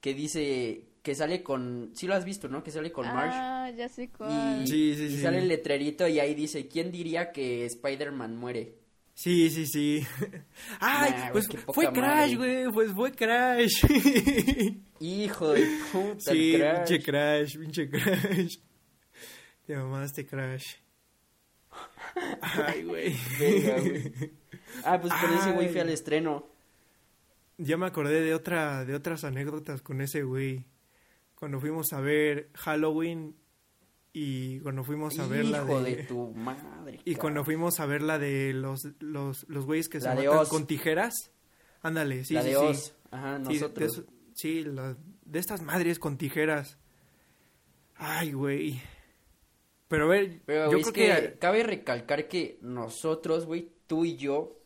que dice, que sale con, sí lo has visto, ¿no? Que sale con Marsh. Ah, ya sé cuál. Y, Sí, sí, y sí. sale el letrerito y ahí dice, ¿quién diría que Spider-Man muere? Sí, sí, sí. [laughs] Ay, Nah, pues fue Crash, güey, pues fue Crash. [laughs] Hijo de puta, Sí, el Crash. pinche Crash, pinche Crash. Te mamaste Crash. Ay, güey. Verga, güey. Ah, pues con ese güey fui al estreno. Ya me acordé de otra, de otras anécdotas con ese güey. Cuando fuimos a ver Halloween y cuando fuimos a ver la Hijo de, de tu madre. y cuando fuimos a ver la de los los los güeyes que se La de matan Oz. con tijeras. Ándale, sí, la sí, de sí. Oz. Ajá, Sí, de, nosotros. sí, la- de estas madres con tijeras. Ay, güey. Pero a ver, Pero, yo güey, creo que, que, cabe recalcar que nosotros, güey, tú y yo,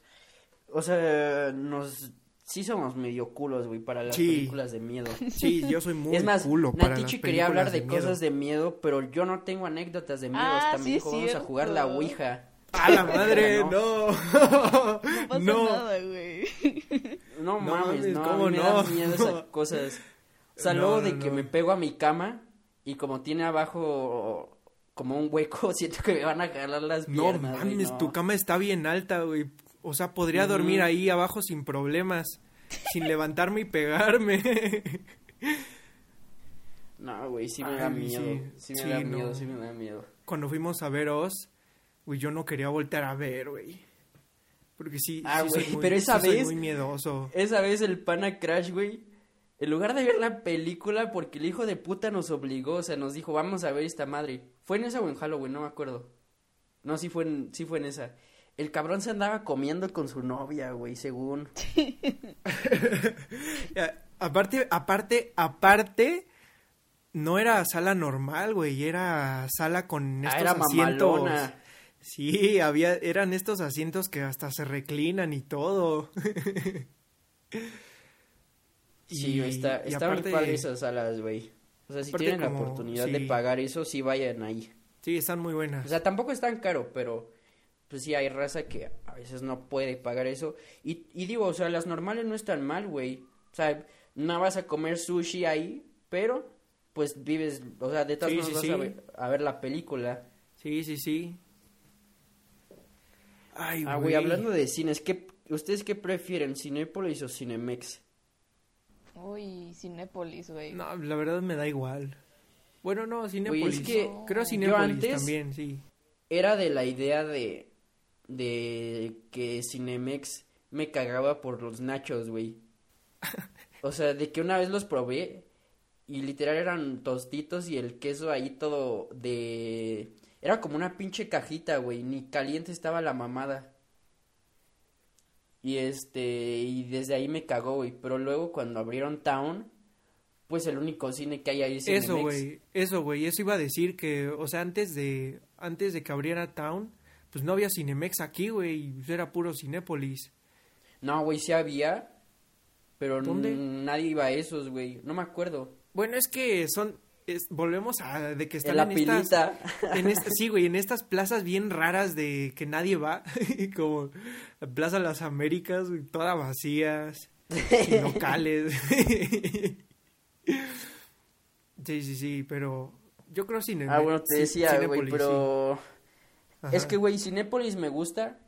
o sea, nos sí somos medio culos, güey, para las Sí. películas de miedo. [laughs] sí, yo soy muy es más, culo para las Natichi quería hablar de, cosas de miedo, pero yo no tengo anécdotas de miedo. Ah, También sí vamos a jugar la. Ouija. ¡A la madre! [laughs] No. ¡No! No pasa no. nada, güey. [laughs] No, No mames, no, ¿cómo a mí me no? dan miedo esas cosas. O sea, No, luego no, de que no. me pego a mi cama y como tiene abajo como un hueco, siento que me van a jalar las No piernas. güey, mames, no. tu cama está bien alta, güey. O sea, podría dormir ahí abajo sin problemas. Sin levantarme y pegarme. [laughs] No, güey, sí me Ay, da miedo. Sí, me sí, da no. miedo, sí me da miedo. Cuando fuimos a ver Oz, güey, yo no quería voltear a ver, güey. Porque sí, Ah, sí soy güey, muy- pero esa soy vez- muy miedoso. Esa vez el pana Crash, güey, en lugar de ver la película, porque el hijo de puta nos obligó, o sea, nos dijo, vamos a ver esta madre. ¿Fue en esa o en Halloween? No me acuerdo. No, sí fue en, sí fue en esa. El cabrón se andaba comiendo con su novia, güey, según. [laughs] [laughs] Eh, Aparte, aparte, aparte, no era sala normal, güey, era sala con Ah, estos era asientos. mamalona. Sí, había, eran estos asientos que hasta se reclinan y todo. [laughs] Sí, Y- güey, está, y está aparte- muy padre esas salas, güey. O sea, si tienen la oportunidad de pagar eso, sí vayan ahí. Sí, están muy buenas. O sea, tampoco es tan caro, pero pues sí hay raza que a veces no puede pagar eso. Y, y digo, o sea, las normales no están mal, güey. O sea, no vas a comer sushi ahí, pero pues vives, o sea, de todas Sí, maneras sí, vas sí. A, ver, a ver la película. Sí, sí, sí. Ay, Ah, güey, hablando de cines, ¿qué, ¿ustedes qué prefieren, Cinépolis o Cinemex? Uy, Cinépolis, güey. No, la verdad me da igual. Bueno, no, Cinépolis. es que Creo yo Cinépolis antes- también, sí. Era de la idea de, de que Cinemex me cagaba por los nachos, güey. [laughs] O sea, de que una vez los probé Y literal eran tostitos y el queso ahí todo de... Era como una pinche cajita, güey. Ni caliente estaba la mamada. Y este... Y desde ahí me cagó, güey. Pero luego cuando abrieron Town... Pues el único cine que hay ahí es Eso, güey, eso, güey, eso iba a decir que, o sea, antes de, antes de que abriera Town, pues no había Cinemex aquí, güey, era puro Cinépolis. No, güey, sí había. Pero ¿Dónde? nadie iba a esos, güey. No me acuerdo. Bueno, es que son, es- volvemos a, de que están En la en, estas, pilita. en esta- [laughs] sí, güey, en estas plazas bien raras de que nadie va, [laughs] como la Plaza Las Américas, güey, todas vacías, sin [laughs] locales. sí, sí, sí, pero yo creo Cinemex. Ah, bueno, te decía, güey, pero... sí. Es que, güey, Cinépolis me gusta,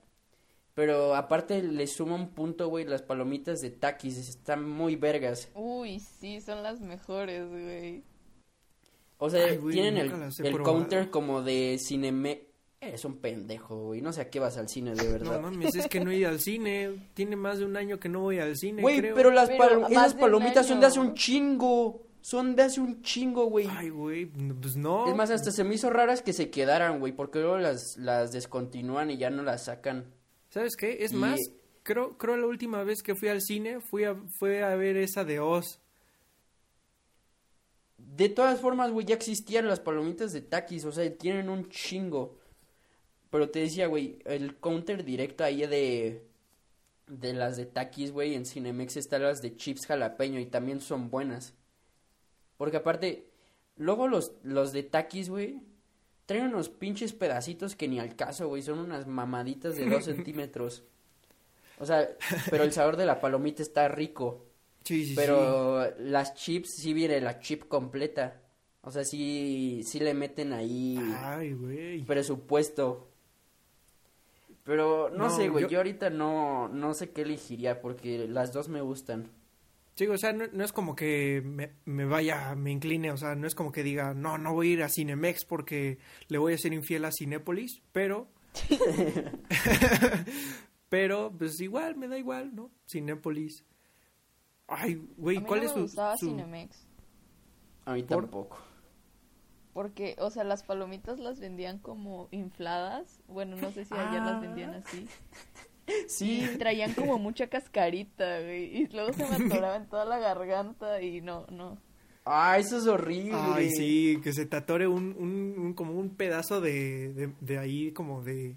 pero aparte le suma un punto, güey, las palomitas de Takis, están muy vergas. Uy, sí, son las mejores, güey. O sea, Ay, güey, tienen el, counter como de Cineme... Eres un pendejo, güey, no sé a qué vas al cine, de No verdad. mames, es que no he ido al cine. Tiene más de un año que no voy al cine, Güey, creo. pero las Pero esas palomitas son de hace un chingo, son de hace un chingo, güey. Ay, güey, pues no. Es más, hasta se me hizo raras que se quedaran, güey, porque luego las, las descontinúan y ya no las sacan. ¿Sabes qué? Es Y- más, creo, creo la última vez que fui al cine fui a, fue a ver esa de Oz. De todas formas, güey, ya existían las palomitas de Takis, o sea, tienen un chingo. Pero te decía, güey, el counter directo ahí de de las de Takis, güey, en Cinemex están las de chips jalapeño y también son buenas. Porque aparte, luego los, los de Takis, güey, traen unos pinches pedacitos que ni al caso, güey, son unas mamaditas de dos [laughs] centímetros. O sea, pero el sabor de la palomita está rico. Sí, sí, Pero las chips sí viene la chip completa. O sea, sí, sí le meten ahí sí. Ay, güey. presupuesto. Pero no, No, sé, güey, yo- yo... ahorita no, no sé qué elegiría porque las dos me gustan. Sí, o sea, no, no es como que me, me vaya, me incline, o sea, no es como que diga, no, no voy a ir a Cinemex porque le voy a ser infiel a Cinépolis, pero... [laughs] pero, pues igual, me da igual, ¿no? Cinépolis. Ay, güey, a mí ¿cuál no es me su...? gustaba su- Cinemex. A mí ¿Por? tampoco. Porque, o sea, las palomitas las vendían como infladas. Bueno, no sé si allá las vendían así. Sí, Y traían como mucha cascarita, güey. Y luego se me [laughs] atoraba en toda la garganta y no, no. ah, eso es horrible. Ay, sí, que se te atore un, un, un- como un pedazo de, de, de ahí, como de...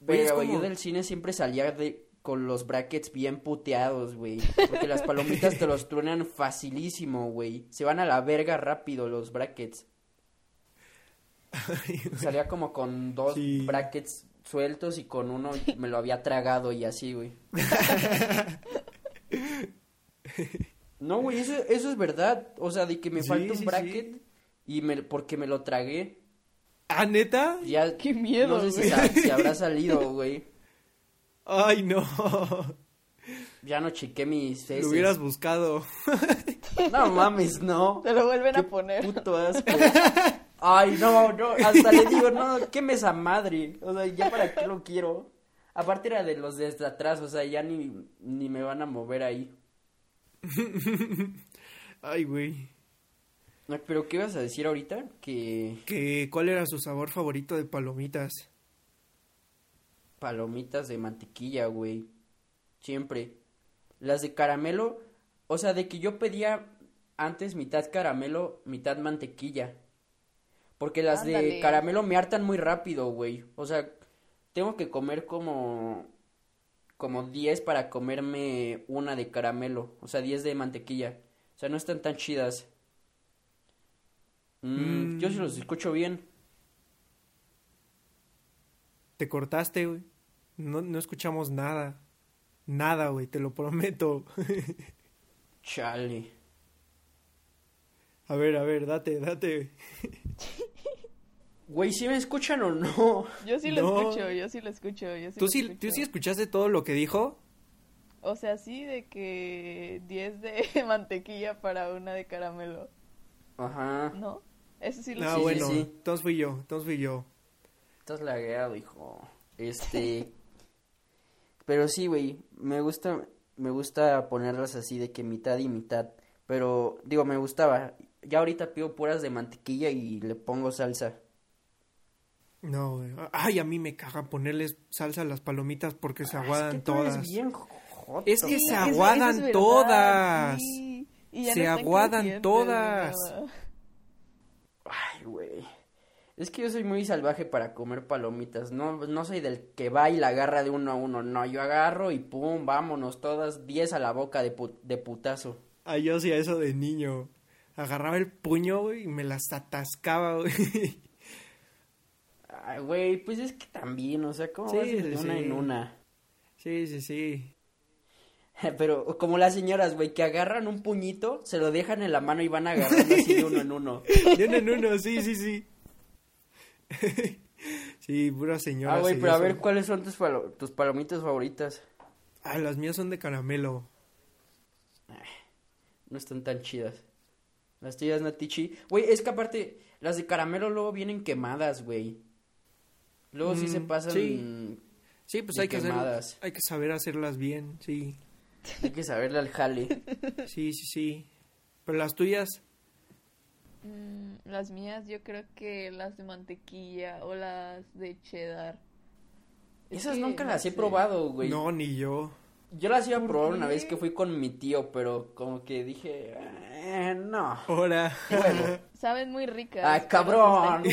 Güey, Pero yo del cine siempre salía de con los brackets bien puteados, güey. Porque las palomitas te los [laughs] truenan facilísimo, güey. Se van a la verga rápido los brackets. [laughs] Salía como con dos Sí. brackets sueltos y con uno me lo había tragado y así, güey. [laughs] No, güey, eso, eso es verdad. O sea, de que me Sí, falta un sí, bracket sí. y me, porque me lo tragué. ¿Ah, neta? Ya, Qué miedo, no sé si, habrá salido, güey. Ay, no. Ya no chequé mis Lo heces. hubieras buscado. No mames, no. Te lo vuelven Qué a poner. puto asco. [laughs] Ay, no, no, hasta le digo, no, [laughs] qué esa madre. O sea, ya para qué lo quiero. Aparte era de los desde atrás, o sea, ya ni, ni me van a mover ahí. [laughs] Ay, güey. Pero, ¿qué ibas a decir ahorita? Que Que, ¿Cuál era su sabor favorito de palomitas? palomitas de mantequilla, güey. Siempre. Las de caramelo, o sea, de que yo pedía antes mitad caramelo, mitad mantequilla. Porque las de caramelo me hartan muy rápido, güey. O sea, tengo que comer como como 10 para comerme una de caramelo, o sea, 10 de mantequilla. O sea, no están tan chidas. Mm, Mm. Yo sí los escucho bien. Te cortaste, güey. No, no escuchamos nada. Nada, güey, te lo prometo. [laughs] Chale. A ver, a ver, date, date. Güey, ¿sí me escuchan o no? Yo sí lo No. escucho, yo sí lo escucho, yo sí ¿Tú lo sí, escucho. ¿Tú sí escuchaste todo lo que dijo? O sea, sí de que 10 de [laughs] mantequilla para una de caramelo, Ajá. ¿no? Eso sí lo Ah, sí, bueno, sí. entonces fui yo, entonces fui yo. Estás lagueado, hijo. Este. [laughs] Pero sí, güey. Me gusta. Me gusta ponerlas así de que mitad y mitad. Pero, digo, me gustaba. Ya ahorita pido puras de mantequilla y le pongo salsa. No, güey. Ay, a mí me caga ponerles salsa a las palomitas porque se Ah, es aguadan que tú eres todas. bien joto. Es que Sí, se aguadan es verdad, todas. sí. Y ya Se no aguadan todas. Ay, güey. Es que yo soy muy salvaje para comer palomitas. No, no soy del que va y la agarra de uno a uno. No, yo agarro y pum, vámonos, todas 10 a la boca de, de putazo. Ay, yo hacía eso de niño. Agarraba el puño, güey, y me las atascaba, güey. Ay, güey, pues es que también, o sea, ¿cómo Sí, vas de una sí. en una? Sí, sí, sí. [laughs] Pero como las señoras, güey, que agarran un puñito, se lo dejan en la mano y van agarrando así de uno en uno. [laughs] De uno en uno, sí, sí, sí. [laughs] sí, pura señora. Ah, güey, pero a ver, ¿cuáles son tus, palo- tus palomitas favoritas? Ah, las mías son de caramelo. No están tan chidas. Las tuyas, Natichi. Güey, es que aparte, las de caramelo luego vienen quemadas, güey. Luego sí se Mm, pasan. sí. Sí, pues hay que, hacer- hay que saber hacerlas bien, sí. Hay que saberle al jale. [laughs] Sí, sí, sí. Pero las tuyas, Mm, las mías yo creo que las de mantequilla o las de cheddar. Es Esas nunca no las he sé. probado, güey. no, ni yo. Yo las iba a ¿Por probar qué? una vez que fui con mi tío, pero como que dije, eh, no. Ahora. Bueno, [laughs] Saben muy ricas. ¡Ah, pero cabrón! [laughs]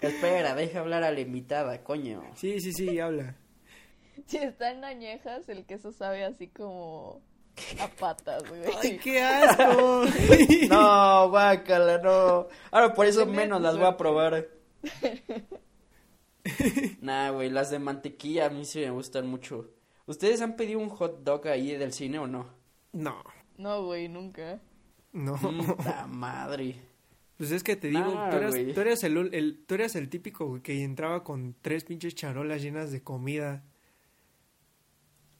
espera, deja hablar a la invitada, coño. Sí, sí, sí, habla. Si están añejas, el queso sabe así como a patas, güey. ¡Ay, qué asco! [laughs] No, guácala, no. Ahora por eso menos las voy a probar. [laughs] Nah, güey, las de mantequilla a mí sí me gustan mucho. ¿Ustedes han pedido un hot dog ahí del cine o no? No, No, güey, nunca. no. Puta [laughs] madre. Pues es que te digo, Nah, tú, eras, tú, eras el, tú eras el típico güey, que entraba con tres pinches charolas llenas de comida.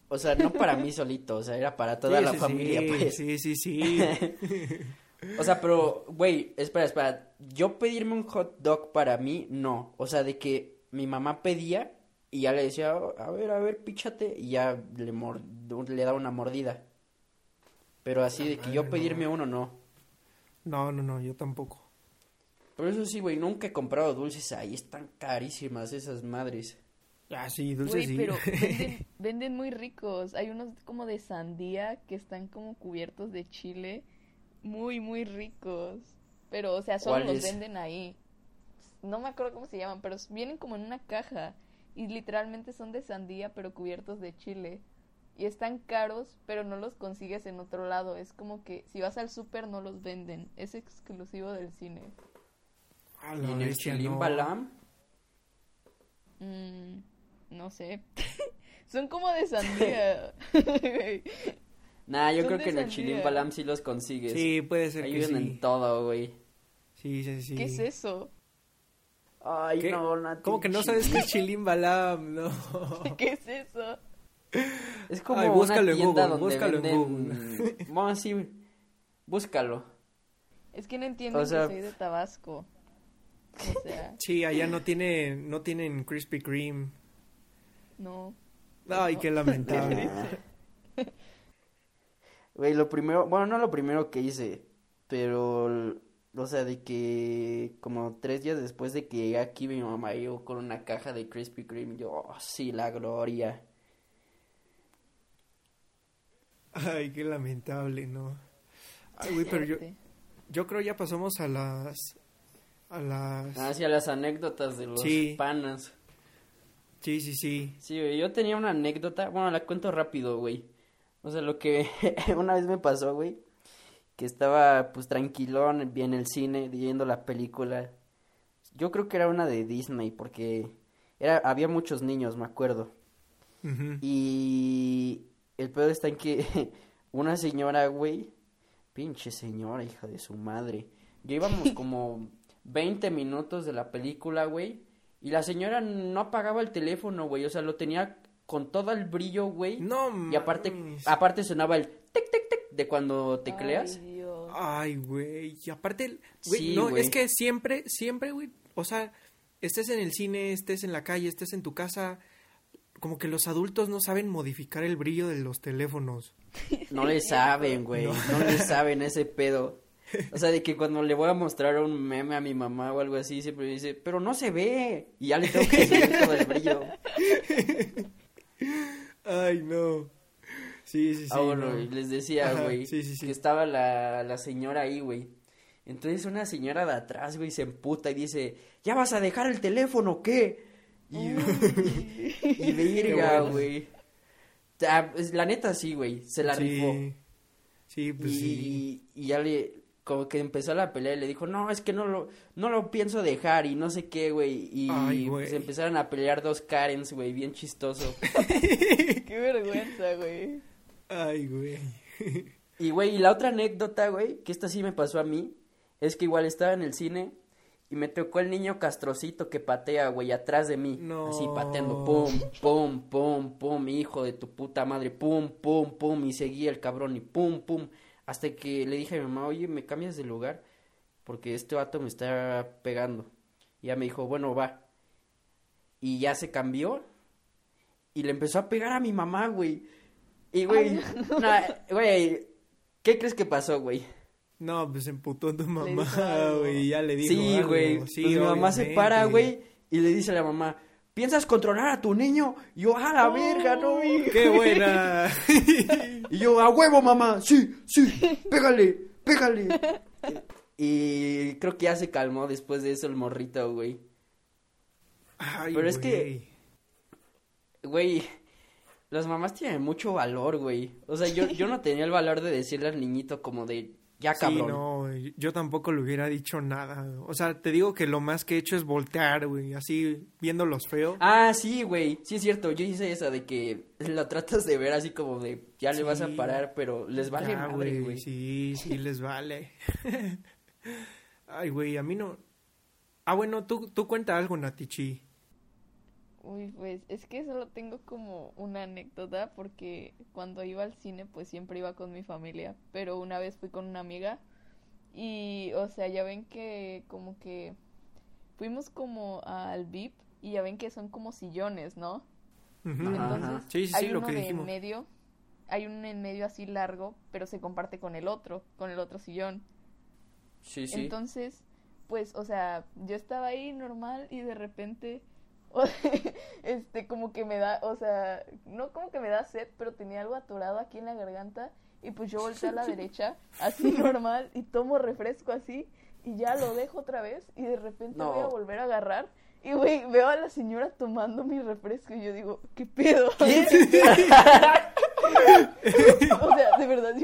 O sea, no para mí solito, o sea, era para toda Sí, la sí, familia, sí, pues. Sí, sí, sí. [laughs] O sea, pero, güey, espera, espera. Yo pedirme un hot dog para mí, no. O sea, de que mi mamá pedía y ya le decía, a ver, a ver, píchate, y ya le, mor- le daba una mordida. Pero así de que yo pedirme no. uno, no. No, no, no, yo tampoco. Pero eso sí, güey, nunca he comprado dulces ahí, están carísimas esas madres. Ah, sí, dulce Güey, sí. pero [laughs] venden, venden muy ricos. Hay unos como de sandía que están como cubiertos de chile. Muy, muy ricos. Pero, o sea, solo los venden ahí. No me acuerdo cómo se llaman, pero vienen como en una caja. Y literalmente son de sandía, pero cubiertos de chile. Y están caros, pero no los consigues en otro lado. Es como que si vas al súper no los venden. Es exclusivo del cine. ¿Y en el Chilín no. Balam? Mm, no sé. [laughs] son como de sandía. [laughs] Nah, yo Son creo que en el. Chilín Balam sí los consigues. Sí, puede ser que Ayudan sí. en todo, güey. Sí, sí, sí. ¿Qué es eso? Ay, ¿Qué? no, Nati, ¿Cómo que no sabes qué es Chilín Balam? No. [laughs] ¿Qué es eso? Es como Ay, búscalo una en tienda Google, donde búscalo en venden... [laughs] Bueno, sí, búscalo. Es que no entienden O sea- que soy de Tabasco. O sea, [laughs] Sí, allá no tiene, no tienen Krispy Kreme. no. Ay, No. qué lamentable. Güey, lo primero, bueno, no lo primero que hice, pero, o sea, de que como tres días después de que llegué aquí, mi mamá llegó con una caja de Krispy Kreme, yo, oh, sí, la gloria. Ay, qué lamentable, ¿no? Ay, güey, pero yo, yo creo ya pasamos a las, a las, Hacia las anécdotas de los Sí. panas. sí, sí, sí. Sí, güey, yo tenía una anécdota, bueno, la cuento rápido, güey. O sea, lo que [laughs] una vez me pasó, güey, que estaba pues tranquilón en el cine viendo la película. Yo creo que era una de Disney porque era había muchos niños, me acuerdo. Y el pedo está en que [laughs] una señora, güey, pinche señora, hija de su madre. Ya íbamos [laughs] como 20 minutos de la película, güey, y la señora no apagaba el teléfono, güey, o sea, lo tenía con todo el brillo, güey. No Y aparte, mames. aparte sonaba el tic, tic, tic de cuando tecleas. Ay, Dios. Ay, güey. Y aparte, güey, Sí, no, güey. es que siempre, siempre, güey, o sea, estés en el cine, estés en la calle, estés en tu casa, como que los adultos no saben modificar el brillo de los teléfonos. No le saben, güey. No. le saben ese pedo. O sea, de que cuando le voy a mostrar un meme a mi mamá o algo así, siempre me dice, pero no se ve. Y ya le tengo que subir todo el brillo. [laughs] Ay, no. Sí, sí, sí. Ah, bueno, les decía, güey, que estaba la, la señora ahí, güey. Entonces una señora de atrás, güey, se emputa y dice, ¿ya vas a dejar el teléfono qué? Y, [laughs] y, verga, güey. Pues, la neta sí, güey, se la rifó. Sí, pues sí. Y ya le, como que empezó la pelea y le dijo, no, es que no lo, no lo pienso dejar y no sé qué, güey. Y se empezaron a pelear dos Karens, güey, bien chistoso. [laughs] qué vergüenza, güey. Ay, güey. y, güey, y la otra anécdota, güey, que esta sí me pasó a mí, es que igual estaba en el cine y me tocó el niño castrocito que patea, güey, atrás de mí. Así pateando, pum, pum, pum, pum, hijo de tu puta madre, pum, pum, pum, y seguía el cabrón y pum, pum. Hasta que le dije a mi mamá, oye, ¿me cambias de lugar? Porque este vato me está pegando. Y ya me dijo, bueno, va. Y ya se cambió y le empezó a pegar a mi mamá, güey. Y, güey, güey, ¿qué crees que pasó, güey? No, pues emputó tu mamá, güey, ya le dijo Sí, güey, sí, pues mi mamá se para, güey, y le dice a la mamá, ¿piensas controlar a tu niño? Y yo, a la verga, no, ¡Qué buena! [laughs] y yo, a huevo, mamá, sí, sí, pégale, pégale. y creo que ya se calmó después de eso el morrito, güey. Ay, Pero es que, güey, las mamás tienen mucho valor, güey. O sea, yo, yo no tenía el valor de decirle al niñito como de, ya cabrón. Sí, no, yo tampoco le hubiera dicho nada. O sea, te digo que lo más que he hecho es voltear, güey, así viéndolos feos. Ah, sí, güey, sí es cierto. Yo hice esa de que la tratas de ver así como de, ya le vas a parar, pero les vale madre, güey. Sí, sí, les vale. [laughs] Ay, güey, a mí no... Ah, bueno, tú, tú cuenta algo, Natichi. Uy, pues es que solo tengo como una anécdota porque cuando iba al cine pues siempre iba con mi familia, pero una vez fui con una amiga y o sea, ya ven que como que fuimos como al VIP y ya ven que son como sillones, ¿no? Entonces, sí, sí, hay uno lo que de en medio, hay uno en medio así largo, pero se comparte con el otro, con el otro sillón. Sí, sí. Entonces, pues, o sea, yo estaba ahí normal y de repente [laughs] este, como que me da, o sea, no como que me da sed, pero tenía algo atorado aquí en la garganta y pues yo volteé a la derecha, así [laughs] normal, y tomo refresco así y ya lo dejo otra vez y de repente voy a volver a agarrar y güey, veo a la señora tomando mi refresco y yo digo, ¿qué pedo? [laughs] o sea, de verdad,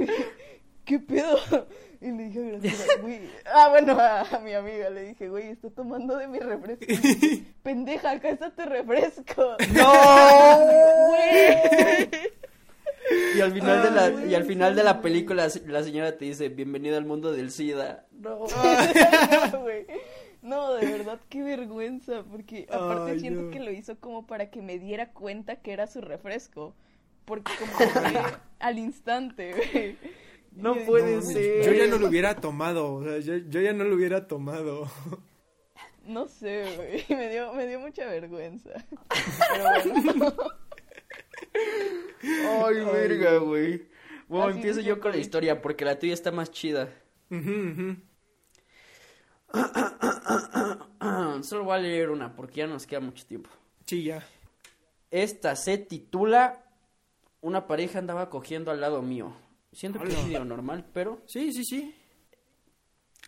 ¿qué pedo? [laughs] Y le dije a güey. Ah, bueno, a, mi amiga le dije, güey, está tomando de mi refresco. [laughs] Pendeja, acá está tu refresco. [laughs] ¡No! Güey. Y al final de la y al final de la película la señora te dice, "Bienvenida al mundo del SIDA." No. güey. No, de verdad, qué vergüenza, porque aparte siento que lo hizo como para que me diera cuenta que era su refresco, porque como que al instante, güey. No puede ser. Yo ya no lo hubiera tomado, o sea, yo, yo ya no lo hubiera tomado. [laughs] No sé, güey, [laughs] me dio, me dio mucha vergüenza. [laughs] Pero bueno. Ay, verga, güey. Bueno, empiezo yo con la historia porque la tuya está más chida. [coughs] Solo voy a leer una porque ya nos queda mucho tiempo. Sí, ya. Esta se titula Una pareja andaba cogiendo al lado mío. Siento que es medio normal, pero... Sí, sí, sí.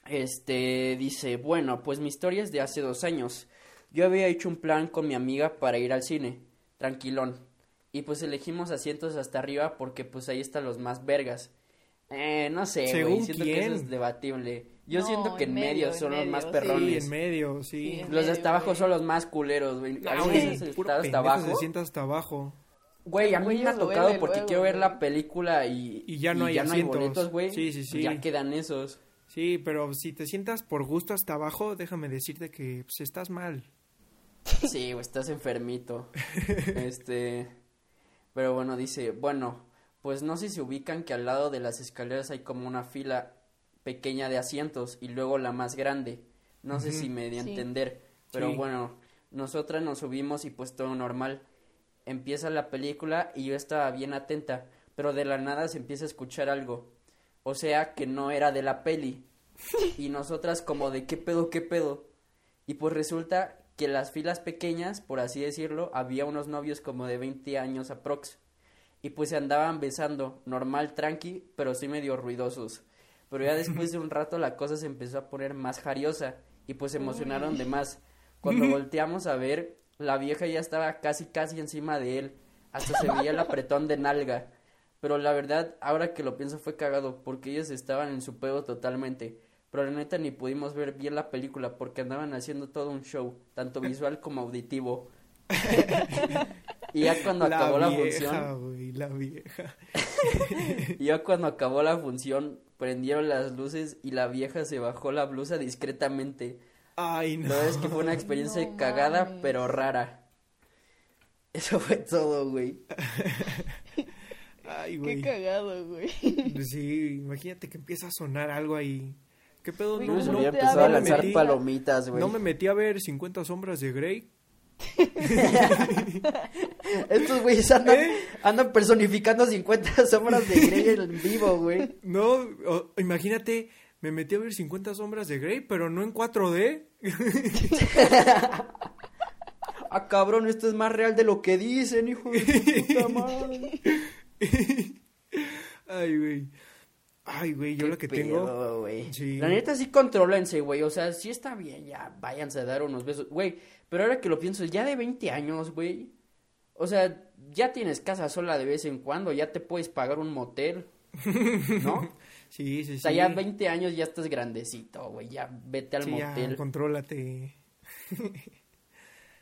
Este dice, bueno, pues mi historia es de hace dos años. Yo había hecho un plan con mi amiga para ir al cine, tranquilón. Y pues elegimos asientos hasta arriba porque pues ahí están los más vergas. Eh, no sé, güey, siento que eso es debatible. Yo siento que en medio, son los más perrones. Sí, en medio, sí. los de hasta abajo son los más culeros, güey. Hasta abajo. Se sienta hasta abajo. Güey, a mí me ha tocado porque quiero ver la película y, y ya no hay, ya no hay boletos, güey. Sí, sí, sí. Ya quedan esos. Sí, pero si te sientas por gusto hasta abajo, déjame decirte que pues, estás mal. [laughs] Sí, güey, estás enfermito. [laughs] este. Pero bueno, dice, bueno, pues no sé si ubican que al lado de las escaleras hay como una fila pequeña de asientos y luego la más grande. No sé si me di a entender, pero bueno, nosotras nos subimos y pues todo normal. Empieza la película y yo estaba bien atenta, pero de la nada se empieza a escuchar algo. O sea, que no era de la peli. [laughs] Y nosotras como de qué pedo, qué pedo. Y pues resulta que las filas pequeñas, por así decirlo, había unos novios como de 20 años aprox. Y pues se andaban besando, normal, tranqui, pero sí medio ruidosos. Pero ya después de un rato la cosa se empezó a poner más jariosa y pues se emocionaron de más. Cuando [laughs] volteamos a ver, la vieja ya estaba casi casi encima de él, hasta se veía el apretón de nalga. Pero la verdad, ahora que lo pienso fue cagado, porque ellos estaban en su pedo totalmente. Pero la neta ni pudimos ver bien la película porque andaban haciendo todo un show, tanto visual como auditivo. y ya cuando acabó la función. la vieja. [laughs] y ya cuando acabó la función, prendieron las luces y la vieja se bajó la blusa discretamente. Ay, no. La verdad es que fue una experiencia cagada, pero rara. Eso fue todo, güey. Ay, güey. Qué cagado, güey. Sí, imagínate que empieza a sonar algo ahí. ¿Qué pedo? Uy, No, no había te empezado a hablan, lanzar metí- palomitas, güey. no me metí a ver 50 sombras de Grey. [laughs] Estos güeyes andan, ¿Eh? andan personificando 50 sombras de Grey en vivo, güey. No, o- imagínate, me metí a ver 50 sombras de Grey, pero no en 4D. [laughs] Ah, cabrón, esto es más real de lo que dicen, hijo de puta madre. Ay, güey. Ay, güey, yo lo que tengo. pedo, güey. Sí. La neta sí contrólense, güey. O sea, sí está bien, ya váyanse a dar unos besos. Güey, pero ahora que lo pienso, ya de 20 años, güey. O sea, ya tienes casa sola de vez en cuando, ya te puedes pagar un motel. ¿No? [laughs] Sí, sí, sí. O sea, ya 20 años ya estás grandecito, güey. Ya vete al Sí, ya, motel contrólate.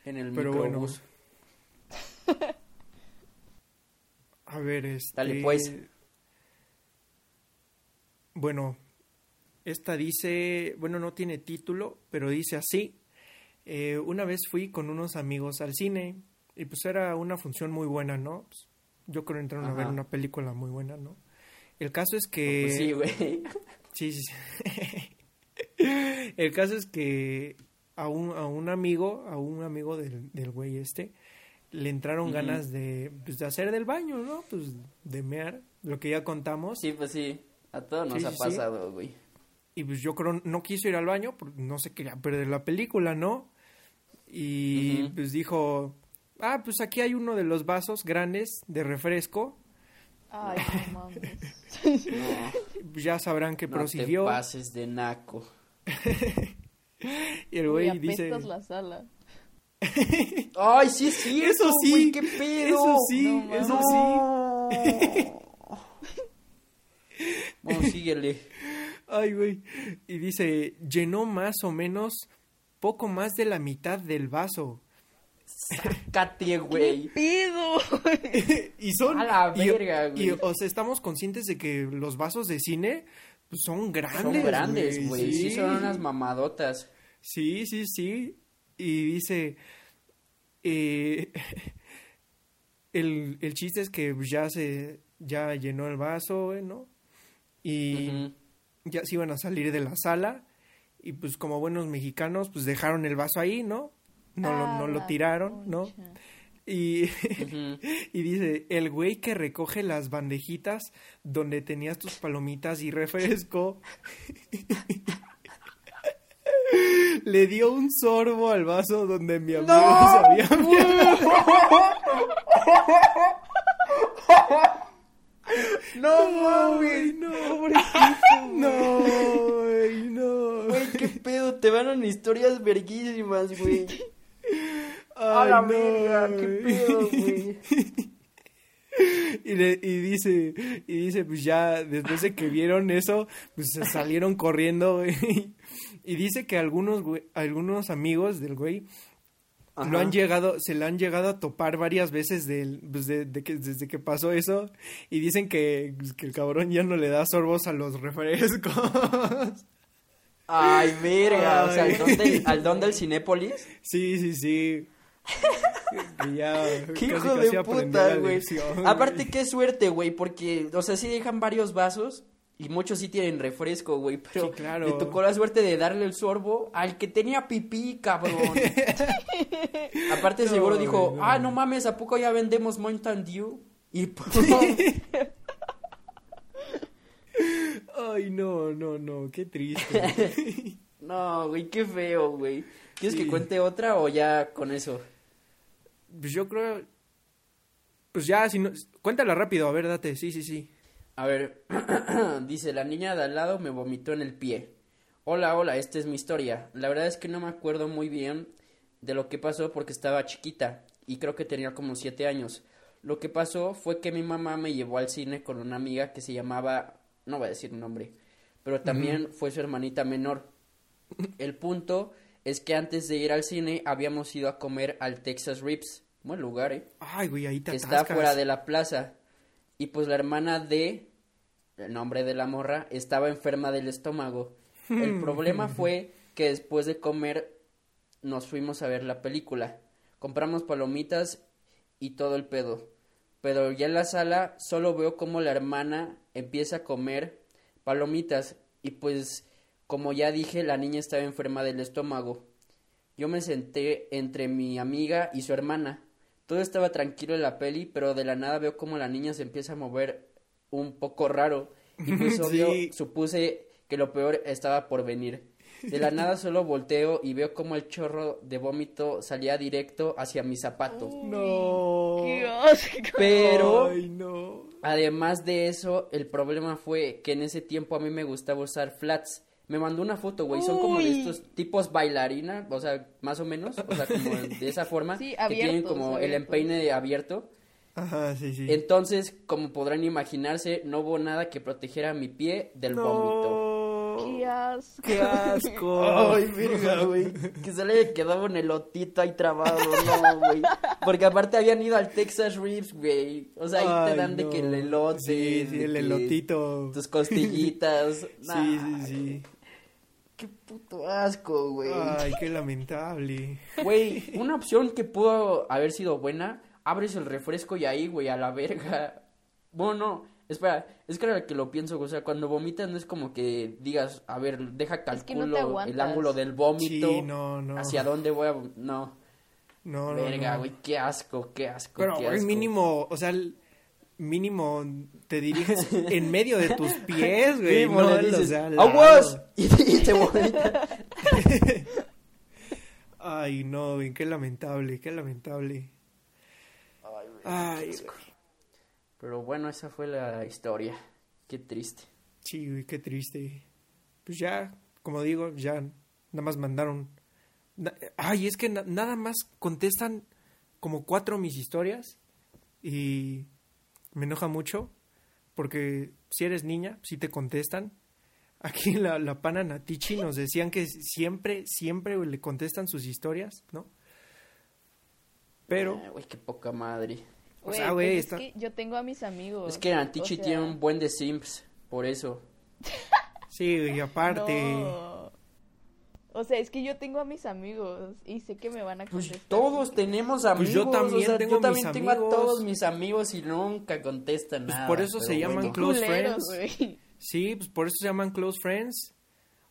en el Pero bueno. microbús. [laughs] A ver, este. Dale, pues. Bueno, esta dice, bueno, no tiene título, pero dice así. Eh, una vez fui con unos amigos al cine y pues era una función muy buena, ¿no? Pues, yo creo entraron a ver una película muy buena, ¿no? El caso es que... Pues sí, güey. [laughs] Sí, sí, sí. El caso es que a un, a un amigo, a un amigo del, del güey este, le entraron ganas de, pues, de hacer del baño, ¿no? Pues de mear, lo que ya contamos. Sí, pues sí. A todos nos Sí, ha sí, sí. pasado, güey. Y pues yo creo, no quiso ir al baño, porque no se quería perder la película, ¿no? Y pues dijo, ah, pues aquí hay uno de los vasos grandes de refresco. Ay, no mames. No, ya sabrán que no prosiguió. te pases de naco. [laughs] Y el güey dice... la sala. Ay, sí cierto, Eso sí, güey, qué pedo. Eso sí, No eso sí. No. [laughs] Bueno, síguele. Ay, güey. Y dice, llenó más o menos poco más de la mitad del vaso. Cállate, güey. ¡Pido! [laughs] y son... A la verga, y, güey. o sea, estamos conscientes de que los vasos de cine pues, son grandes. Son grandes, güey. Sí. Sí, son unas mamadotas. Sí, sí, sí. Y dice, eh, [laughs] el, el chiste es que ya se, ya llenó el vaso, güey, ¿no? Y ya se iban a salir de la sala y pues como buenos mexicanos pues dejaron el vaso ahí, ¿no? No, lo, Ah, no lo la tiraron, ¿no? Y, [laughs] y dice, el güey que recoge las bandejitas donde tenías tus palomitas y refresco, [laughs] le dio un sorbo al vaso donde mi amigo se había No, No, güey, no, no, güey, no. Güey, qué pedo. Te van en historias verguísimas, güey. [laughs] A la no, verga, qué pedo, güey. [laughs] Y, le- y dice, y dice, pues ya después de que vieron eso, pues se salieron corriendo, güey. Y dice que algunos, güey- algunos amigos del güey lo Ajá. han llegado, se le han llegado a topar varias veces del, pues de, de que, desde que pasó eso. Y dicen que, pues, que el cabrón ya no le da sorbos a los refrescos. Ay, verga. O sea, al don del, al don del Cinépolis. Sí, sí, sí. Que ya Qué hijo de puta, güey. Aparte, qué suerte, güey, porque, o sea, sí dejan varios vasos Y muchos sí tienen refresco, güey, pero Sí, claro. le tocó la suerte de darle el sorbo al que tenía pipí, cabrón. [laughs] Aparte No, seguro dijo, no. ah, no mames, ¿a poco ya vendemos Mountain Dew? Y [laughs] pues, Ay, no, no, no, qué triste. [laughs] no, güey, qué feo, güey. ¿Quieres Sí. que cuente otra o ya con eso? Pues yo creo. Pues ya, si no. Cuéntala rápido, a ver, date. Sí, sí, sí. A ver, [clears throat] dice, la niña de al lado me vomitó en el pie. Hola, hola, esta es mi historia. La verdad es que no me acuerdo muy bien de lo que pasó porque estaba chiquita y creo que tenía como siete años. Lo que pasó fue que mi mamá me llevó al cine con una amiga que se llamaba, no voy a decir un nombre, pero también fue su hermanita menor. El punto es que antes de ir al cine habíamos ido a comer al Texas Rips. Buen lugar, ¿eh? Ay, güey, ahí te que está fuera de la plaza. Y pues la hermana de, el nombre de la morra, estaba enferma del estómago. El problema [laughs] fue que después de comer nos fuimos a ver la película. Compramos palomitas y todo el pedo. Pero ya en la sala solo veo como la hermana empieza a comer palomitas y pues como ya dije la niña estaba enferma del estómago. Yo me senté entre mi amiga y su hermana. Todo estaba tranquilo en la peli, pero de la nada veo como la niña se empieza a mover un poco raro. Y pues [laughs] obvio Sí. supuse que lo peor estaba por venir. De la nada solo volteo y veo como el chorro de vómito salía directo hacia mi zapato. No. Pero Ay, no. Además de eso, el problema fue que en ese tiempo a mí me gustaba usar flats. Me mandó una foto, güey. Son como de estos tipos bailarina, o sea, más o menos. O sea, como de esa forma. Sí, que tienen abiertos, como el abiertos. empeine abierto. Ajá, sí, sí. Entonces, como podrán imaginarse, no hubo nada que protegiera mi pie del vómito. ¡Qué asco! ¡Qué asco! [laughs] Ay, [laughs] verga, güey. Que se le quedaba un elotito ahí trabado, no, güey. Porque aparte habían ido al Texas Ribs, güey. O sea, ahí te dan de no. que el elote. Sí, sí, el elotito. Tus costillitas. [laughs] Sí, Nah, sí, sí. Qué puto asco, güey. Ay, qué lamentable. Güey, una opción que pudo haber sido buena, abres el refresco y ahí, güey, a la verga. Bueno, no, espera, es que ahora que lo pienso, o sea, cuando vomitas no es como que digas, a ver, deja Es que no calculo el ángulo del vómito. Sí, no, no. Hacia dónde voy a... No, No, no, verga, no. güey, qué asco, qué asco, Pero, qué asco. mínimo, o sea, el mínimo te diriges [laughs] en medio de tus pies, güey. Sí, no, le o dices, sea, ¡aguas! Y, [laughs] y te. [laughs] Ay, no, güey, qué lamentable, qué lamentable. Ay, güey, Ay. Pero bueno, esa fue la historia. Qué triste. Sí, güey, qué triste. Pues ya, como digo, ya nada más mandaron. Ay, es que na- nada más contestan como cuatro mis historias y me enoja mucho porque si eres niña, si te contestan. [laughs] Aquí en la, la pana Natichi nos decían que siempre, siempre güey, le contestan sus historias, ¿no? Pero, Ay, güey, qué poca madre. O sea, güey, pues está- Es que yo tengo a mis amigos. Es que o sea, tiene un buen de simps, por eso. [laughs] sí, y aparte... no. O sea, es que yo tengo a mis amigos y sé que me van a Pues contestar. todos tenemos amigos. Pues yo también o sea, tengo yo también mis tengo a todos mis amigos y nunca contestan Pues nada. por eso se llaman bueno. close Culeros, friends. Sí, pues por eso se llaman close friends.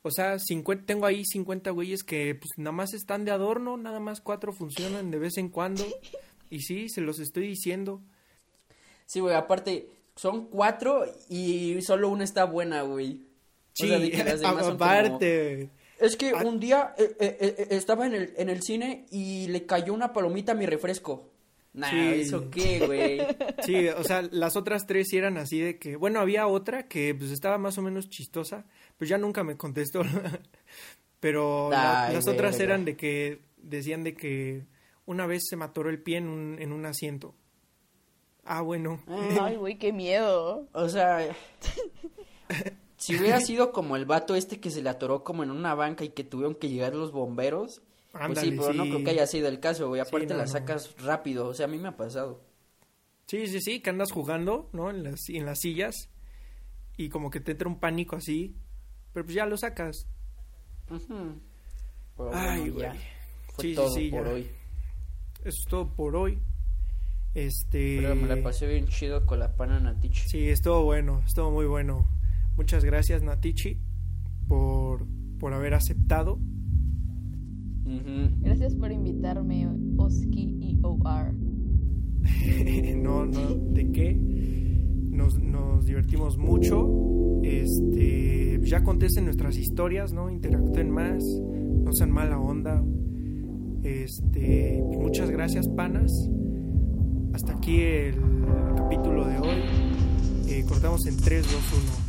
O sea, 50, tengo ahí 50 güeyes que pues nada más están de adorno, nada más cuatro funcionan de vez en cuando. [laughs] Y sí, se los estoy diciendo. Sí, güey, aparte, son cuatro y solo una está buena, güey. O Sí, sea, de que las [laughs] demás son como- aparte. Es que Ah. un día eh, eh, eh, estaba en el, en el cine y le cayó una palomita a mi refresco. Nah, Sí. ¿eso qué, güey? [laughs] Sí, o sea, las otras tres sí eran así de que, bueno, había otra que pues estaba más o menos chistosa, pues ya nunca me contestó. [laughs] Pero la- Ay, las otras verga. eran de que decían de que una vez se me atoró el pie en un, en un asiento. Ah, bueno. Ay, güey, qué miedo. O sea, [laughs] si hubiera sido como el vato este que se le atoró como en una banca y que tuvieron que llegar los bomberos, pues sí, pero no creo que haya sido el caso, güey. Sí, Aparte no, la no. sacas rápido, o sea, a mí me ha pasado. Sí, sí, sí, que andas jugando, ¿no? En las, en las sillas y como que te entra un pánico así, pero pues ya lo sacas. Ay, bueno, güey. Fue Sí, sí, todo sí, por ya. hoy. Eso es todo por hoy. Este... Pero me la pasé bien chido con la pana Natich. Sí, estuvo bueno, estuvo muy bueno. Muchas gracias, Natichi, por, por haber aceptado. Gracias por invitarme, Oski y OR. [laughs] no, no, ¿de qué? Nos, nos divertimos mucho. Este, ya contesten nuestras historias, ¿no? Interactúen más, no sean mala onda. Este, muchas gracias, panas. Hasta aquí el capítulo de hoy. Eh, cortamos en 3, 2, 1.